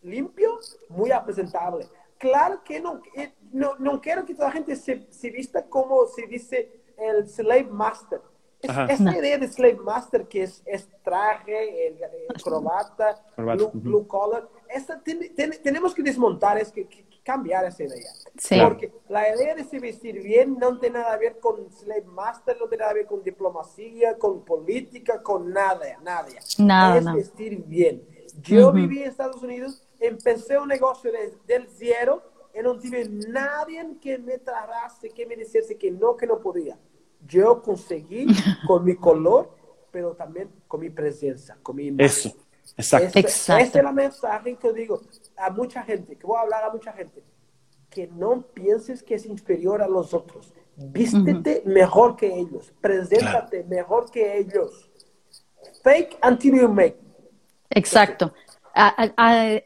limpio, muy presentable. Claro que no, eh, no, no quiero que toda la gente se, se vista como se dice el slave master. Es- esa No. idea de slave master que es, es traje, el, el corbata, Corbata, blue, blue collar, esa tiene- tiene- tenemos que desmontar, es que, que- cambiar esa idea. Sí. Porque la idea de se vestir bien no tiene nada que ver con slave master, no tiene nada que ver con diplomacia, con política, con nada, nada. Nada, es nada. vestir bien. Yo Ujú. viví en Estados Unidos, empecé un negocio desde del cero y no tuve nadie que me tratase, que me dijese que no, que no podía. Yo conseguí con mi color, pero también con mi presencia, con mi imagen. Eso. Exacto. Exacto. Ese es el mensaje que yo digo a mucha gente, que voy a hablar a mucha gente, que no pienses que es inferior a los otros. Vístete mejor que ellos, preséntate mejor que ellos. Fake until you make. Exacto. A- a- a-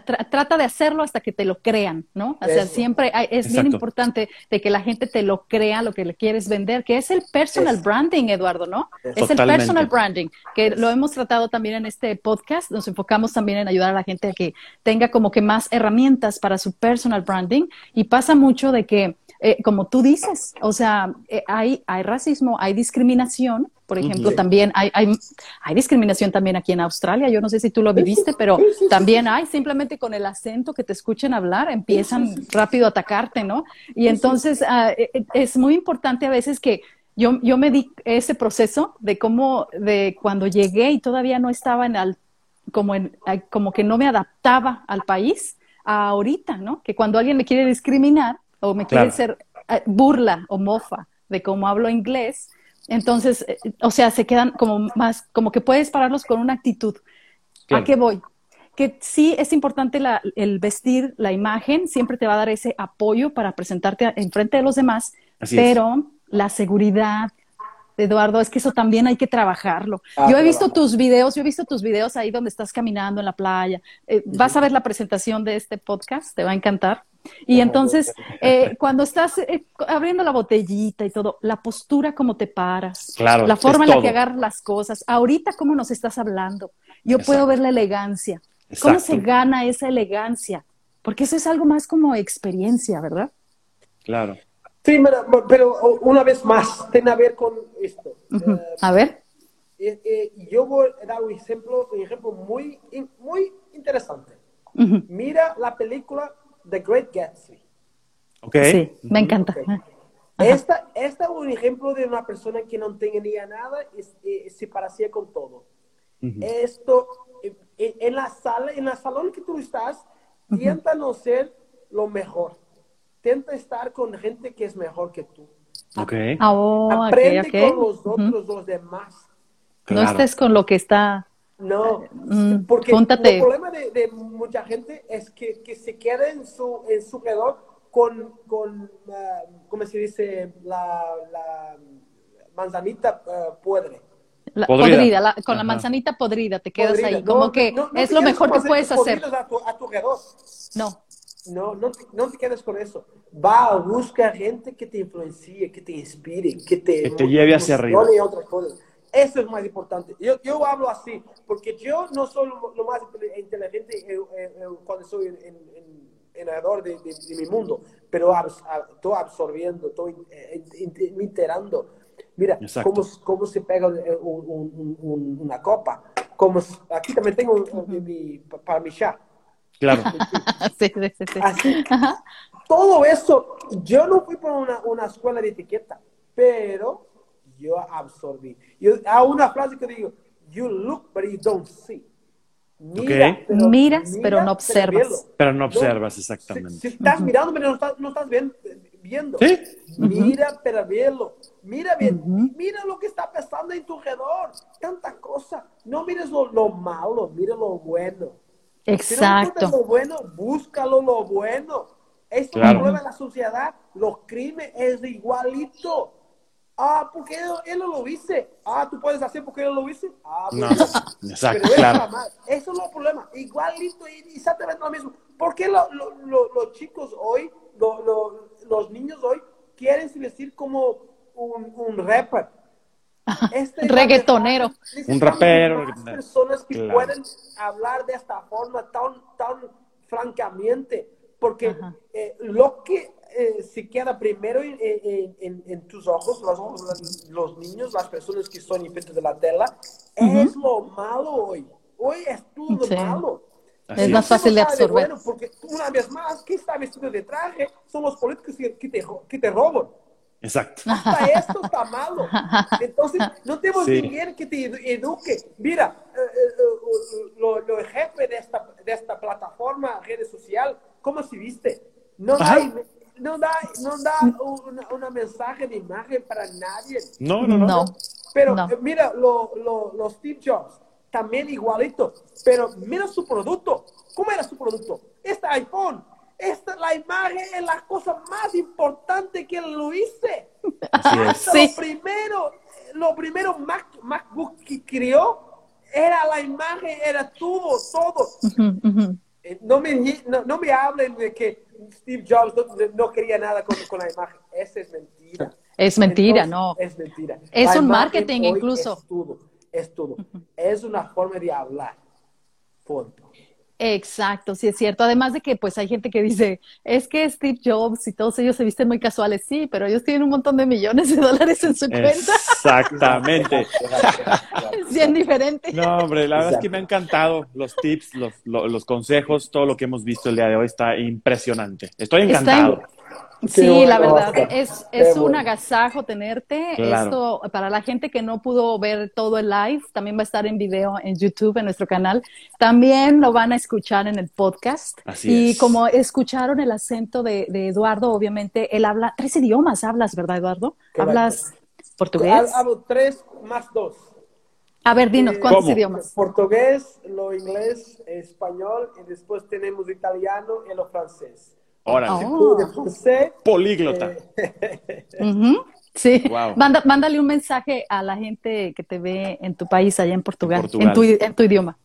trata de hacerlo hasta que te lo crean, ¿no? O sea, siempre es bien importante de que la gente te lo crea, lo que le quieres vender, que es el personal branding, Eduardo, ¿no? Es, el personal branding, que lo hemos tratado también en este podcast, nos enfocamos también en ayudar a la gente a que tenga como que más herramientas para su personal branding. Y pasa mucho de que eh, como tú dices, o sea, eh, hay, hay racismo, hay discriminación, por ejemplo, también hay, hay, hay, discriminación también aquí en Australia, yo no sé si tú lo viviste, pero también hay, simplemente con el acento que te escuchen hablar, empiezan rápido a atacarte, ¿no? Y entonces ah, e, e, es muy importante a veces que yo, yo me di ese proceso de cómo, de cuando llegué y todavía no estaba en el, como, en, como que no me adaptaba al país, a ahorita, ¿no? Que cuando alguien me quiere discriminar, o me quiere ser eh, burla o mofa de cómo hablo inglés, entonces, eh, o sea, se quedan como más, como que puedes pararlos con una actitud. ¿A qué voy? Que sí es importante el vestir, la imagen, siempre te va a dar ese apoyo para presentarte en frente de los demás, pero la seguridad, Eduardo, es que eso también hay que trabajarlo. Ah, yo he visto tus videos, yo he visto tus videos ahí donde estás caminando en la playa. Eh, vas a ver la presentación de este podcast, te va a encantar. Y entonces, eh, cuando estás eh, abriendo la botellita y todo, la postura, cómo te paras, la forma en la que agarras las cosas, ahorita cómo nos estás hablando, yo puedo ver la elegancia. ¿Cómo se gana esa elegancia? Porque eso es algo más como experiencia, ¿verdad? Claro. Sí, pero, una vez más, tiene a ver con esto. Eh, a ver. yo voy a dar un ejemplo, un ejemplo muy, muy interesante. Mira la película The Great Gatsby. Okay. Sí, me encanta. Esta, esta es un ejemplo de una persona que no tenía nada y, se parecía con todo. Esto, en, la sala, en la salón que tú estás, intenta no ser lo mejor. Intenta estar con gente que es mejor que tú. Okay. Oh, Aprende con los otros, los demás. No estés con lo que está no, mm, porque el problema de, mucha gente es que, se queda en su, en su con, con ah, ¿cómo se dice? La, manzanita uh, podre. podrida, con la manzanita podrida te quedas ahí, como que es lo mejor que puedes hacer. A tu, a tu no. No, no te, no te quedes con eso. Va, busca gente que te influencie, que te inspire, que te, que te lleve hacia arriba. Y otras cosas. Eso es más importante. Yo, yo hablo así, porque yo no soy lo, más inteligente eh, eh, eh, cuando soy en, en, en alrededor de, mi mundo, pero estoy absorbiendo, estoy me enterando. Mira, cómo, cómo, se pega una copa. Como, aquí también tengo para mi chá. Claro. sí, sí, sí. Todo eso, yo no fui por una, una escuela de etiqueta, pero yo absorbí. Yo, hay una frase que digo, you look but you don't see. Mira, pero, Miras, pero no observas. Pero no observas, exactamente. Si, estás mirando, pero no estás, no estás viendo. ¿Sí? Mira, pero velo. Mira bien, mira lo que está pasando en tu alrededor. Tanta cosa. No mires lo, lo malo, mira lo bueno. Exacto. Si no lo bueno, búscalo lo bueno. Esto es problema de la sociedad. Los crímenes es igualito. Ah, porque él, no lo dice. Ah, tú puedes hacer porque él lo dice. Ah, no, exacto, claro. Eso es el problema. Igualito y exactamente lo mismo. ¿Por qué los chicos hoy, los niños hoy, quieren vestir como un, un rapper? Este Reggaetonero. Un rapero. personas que pueden hablar de esta forma tan, tan francamente. Porque eh, lo que eh, se queda primero en, tus ojos, los, los, niños, las personas que son infectos de la tela, es lo malo hoy. Hoy es todo malo. es más fácil de absorber. Bueno, porque una vez más, ¿qué está vestido de traje? Son los políticos que, te, que te roban. Exacto. Hasta esto está malo. Entonces, no tenemos sí. que te eduque. Mira, eh, eh, lo, lo, jefe de esta, de esta plataforma, redes social, ¿cómo se viste? No hay, no da, no da una, mensaje de imagen para nadie. No, no, no. Pero mira, los Steve Jobs, también igualito. Pero mira su producto. ¿Cómo era su producto? Este iPhone. Esta, la imagen es la cosa más importante que lo hice. sí. Lo primero, lo primero Mac, MacBook que creó era la imagen, era todo, todo. Eh, no, me, no, no, me hablen de que Steve Jobs no, no quería nada con, con, la imagen. Esa es mentira. Es mentira, no. Es mentira. Es un marketing incluso. Es todo, es todo. Es una forma de hablar. Punto. Exacto, sí es cierto. Además de que pues hay gente que dice, es que Steve Jobs y todos ellos se visten muy casuales, sí, pero ellos tienen un montón de millones de dólares en su cuenta. Exactamente. bien diferente. No, hombre, la verdad es que me han encantado los tips, los, los, los, consejos, todo lo que hemos visto el día de hoy está impresionante. Estoy encantado. Sí, bueno, la verdad, Oscar. es, es un bueno. agasajo tenerte. Claro. Esto, para la gente que no pudo ver todo el live, también va a estar en video en YouTube, en nuestro canal. También lo van a escuchar en el podcast. Así y es. como escucharon el acento de, de, Eduardo, obviamente, él habla tres idiomas, hablas, ¿verdad, Eduardo? Correcto. ¿Hablas portugués? Hablo tres más dos. A ver, dinos, ¿cuántos ¿Cómo? idiomas? Portugués, lo inglés, español, y después tenemos italiano y lo francés. Órale. Oh. Políglota. Eh, Uh -huh. Sí. Wow. Manda, mándale un mensaje a la gente que te ve en tu país, allá en Portugal, en, Portugal. tu, en tu idioma.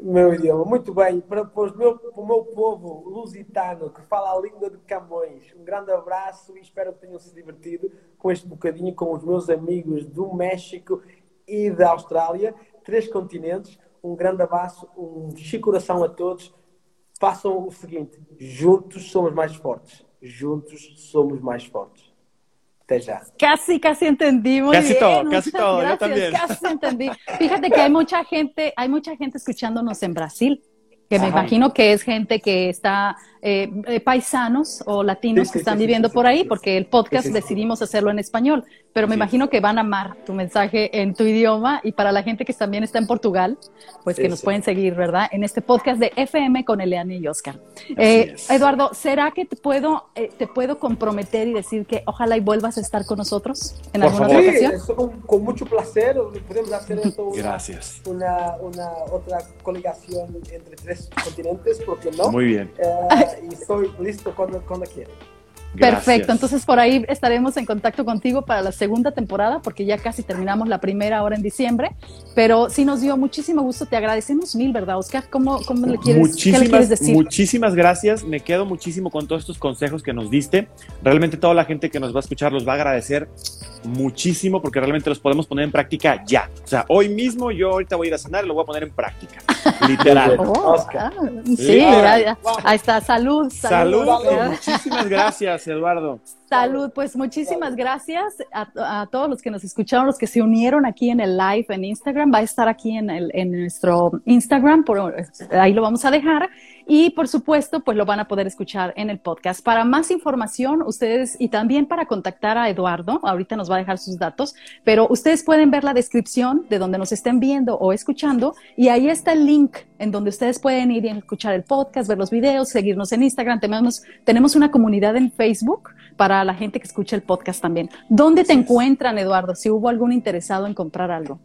Meu idioma, muito bem. Para, para, o meu, para o meu povo lusitano que fala a língua de Camões, um grande abraço e espero que tenham se divertido com este bocadinho com os meus amigos do México e da Austrália, três continentes. Um grande abraço, um chico coração a todos. Façam o seguinte: juntos somos mais fortes. Juntos somos mais fortes. Até ya. Casi, casi entendí. Muy casi bien. todo, Muchas casi todo. Gracias. Yo también. Casi entendí. Fíjate que hay mucha gente, hay mucha gente escuchándonos en Brasil, que me Ajá. imagino que es gente que está eh, eh, paisanos o latinos Sí, sí, que están sí, viviendo sí, por ahí, sí. porque el podcast Sí, sí, sí. decidimos hacerlo en español, pero me imagino que van a amar tu mensaje en tu idioma y para la gente que también está en Portugal, pues Sí, que nos sí. pueden seguir, ¿verdad? En este podcast de FM con Eliane y Oscar. Eh. Eduardo, ¿será que te puedo, eh, te puedo comprometer y decir que ojalá y vuelvas a estar con nosotros en Por alguna favor. otra Sí, ocasión? eso con, con mucho placer. Podemos hacer esto una, Gracias. una, una otra coligación entre tres continentes, ¿por qué no? Muy bien. Eh, y estoy listo cuando, cuando quieran. Perfecto, entonces por ahí estaremos en contacto contigo para la segunda temporada, porque ya casi terminamos la primera ahora en diciembre, pero sí nos dio muchísimo gusto, te agradecemos mil, ¿verdad, Oscar? ¿Cómo, cómo le quieres, ¿qué le muchísimas, quieres decir? muchísimas gracias. Me quedo muchísimo con todos estos consejos que nos diste. Realmente toda la gente que nos va a escuchar los va a agradecer muchísimo porque realmente los podemos poner en práctica ya. O sea, hoy mismo yo ahorita voy a ir a cenar y lo voy a poner en práctica. Literal. Oh, Oscar. ah, sí, Literal. ya, ya. ahí está, salud, salud. Salud. Muchísimas gracias, Eduardo. Salud, pues muchísimas gracias a, a, todos los que nos escucharon, los que se unieron aquí en el live en Instagram. Va a estar aquí en, el, en nuestro Instagram, por, ahí lo vamos a dejar. Y por supuesto, pues lo van a poder escuchar en el podcast. Para más información, ustedes y también para contactar a Eduardo, ahorita nos va a dejar sus datos, pero ustedes pueden ver la descripción de donde nos estén viendo o escuchando y ahí está el link en donde ustedes pueden ir y escuchar el podcast, ver los videos, seguirnos en Instagram. Tenemos, tenemos una comunidad en Facebook para la gente que escucha el podcast también. ¿Dónde te encuentran, Eduardo? Si hubo algún interesado en comprar algo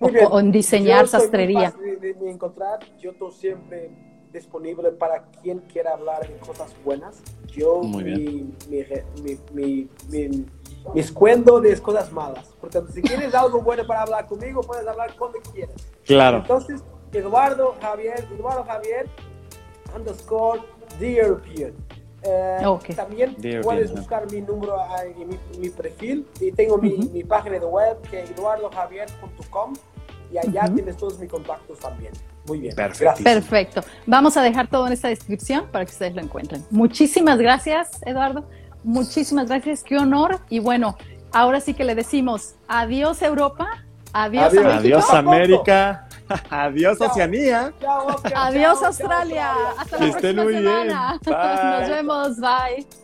o, o, en diseñar yo sastrería. De, de, de, encontrar, yo siempre disponible para quien quiera hablar de cosas buenas. Yo Muy bien. Mi, mi, mi, mi, mis de cosas malas. Por tanto, si quieres algo bueno para hablar conmigo, puedes hablar cuando quieras. Claro. Entonces, Eduardo Javier, Eduardo Javier, underscore The European. Eh, okay. También The puedes European, buscar mi número en mi, mi, perfil y tengo mi, uh -huh. mi, página de web que es eduardojavier.com y allá uh -huh. tienes todos mis contactos también. Muy bien. Perfecto. Perfecto. Vamos a dejar todo en esta descripción para que ustedes lo encuentren. Muchísimas gracias, Eduardo. Muchísimas gracias. Qué honor. Y bueno, ahora sí que le decimos adiós, Europa. Adiós, adiós, adiós América. adiós, chao. Oceanía. Chao, adiós, chao, Australia. chao, Hasta la próxima muy semana. Bien. Nos vemos. Bye.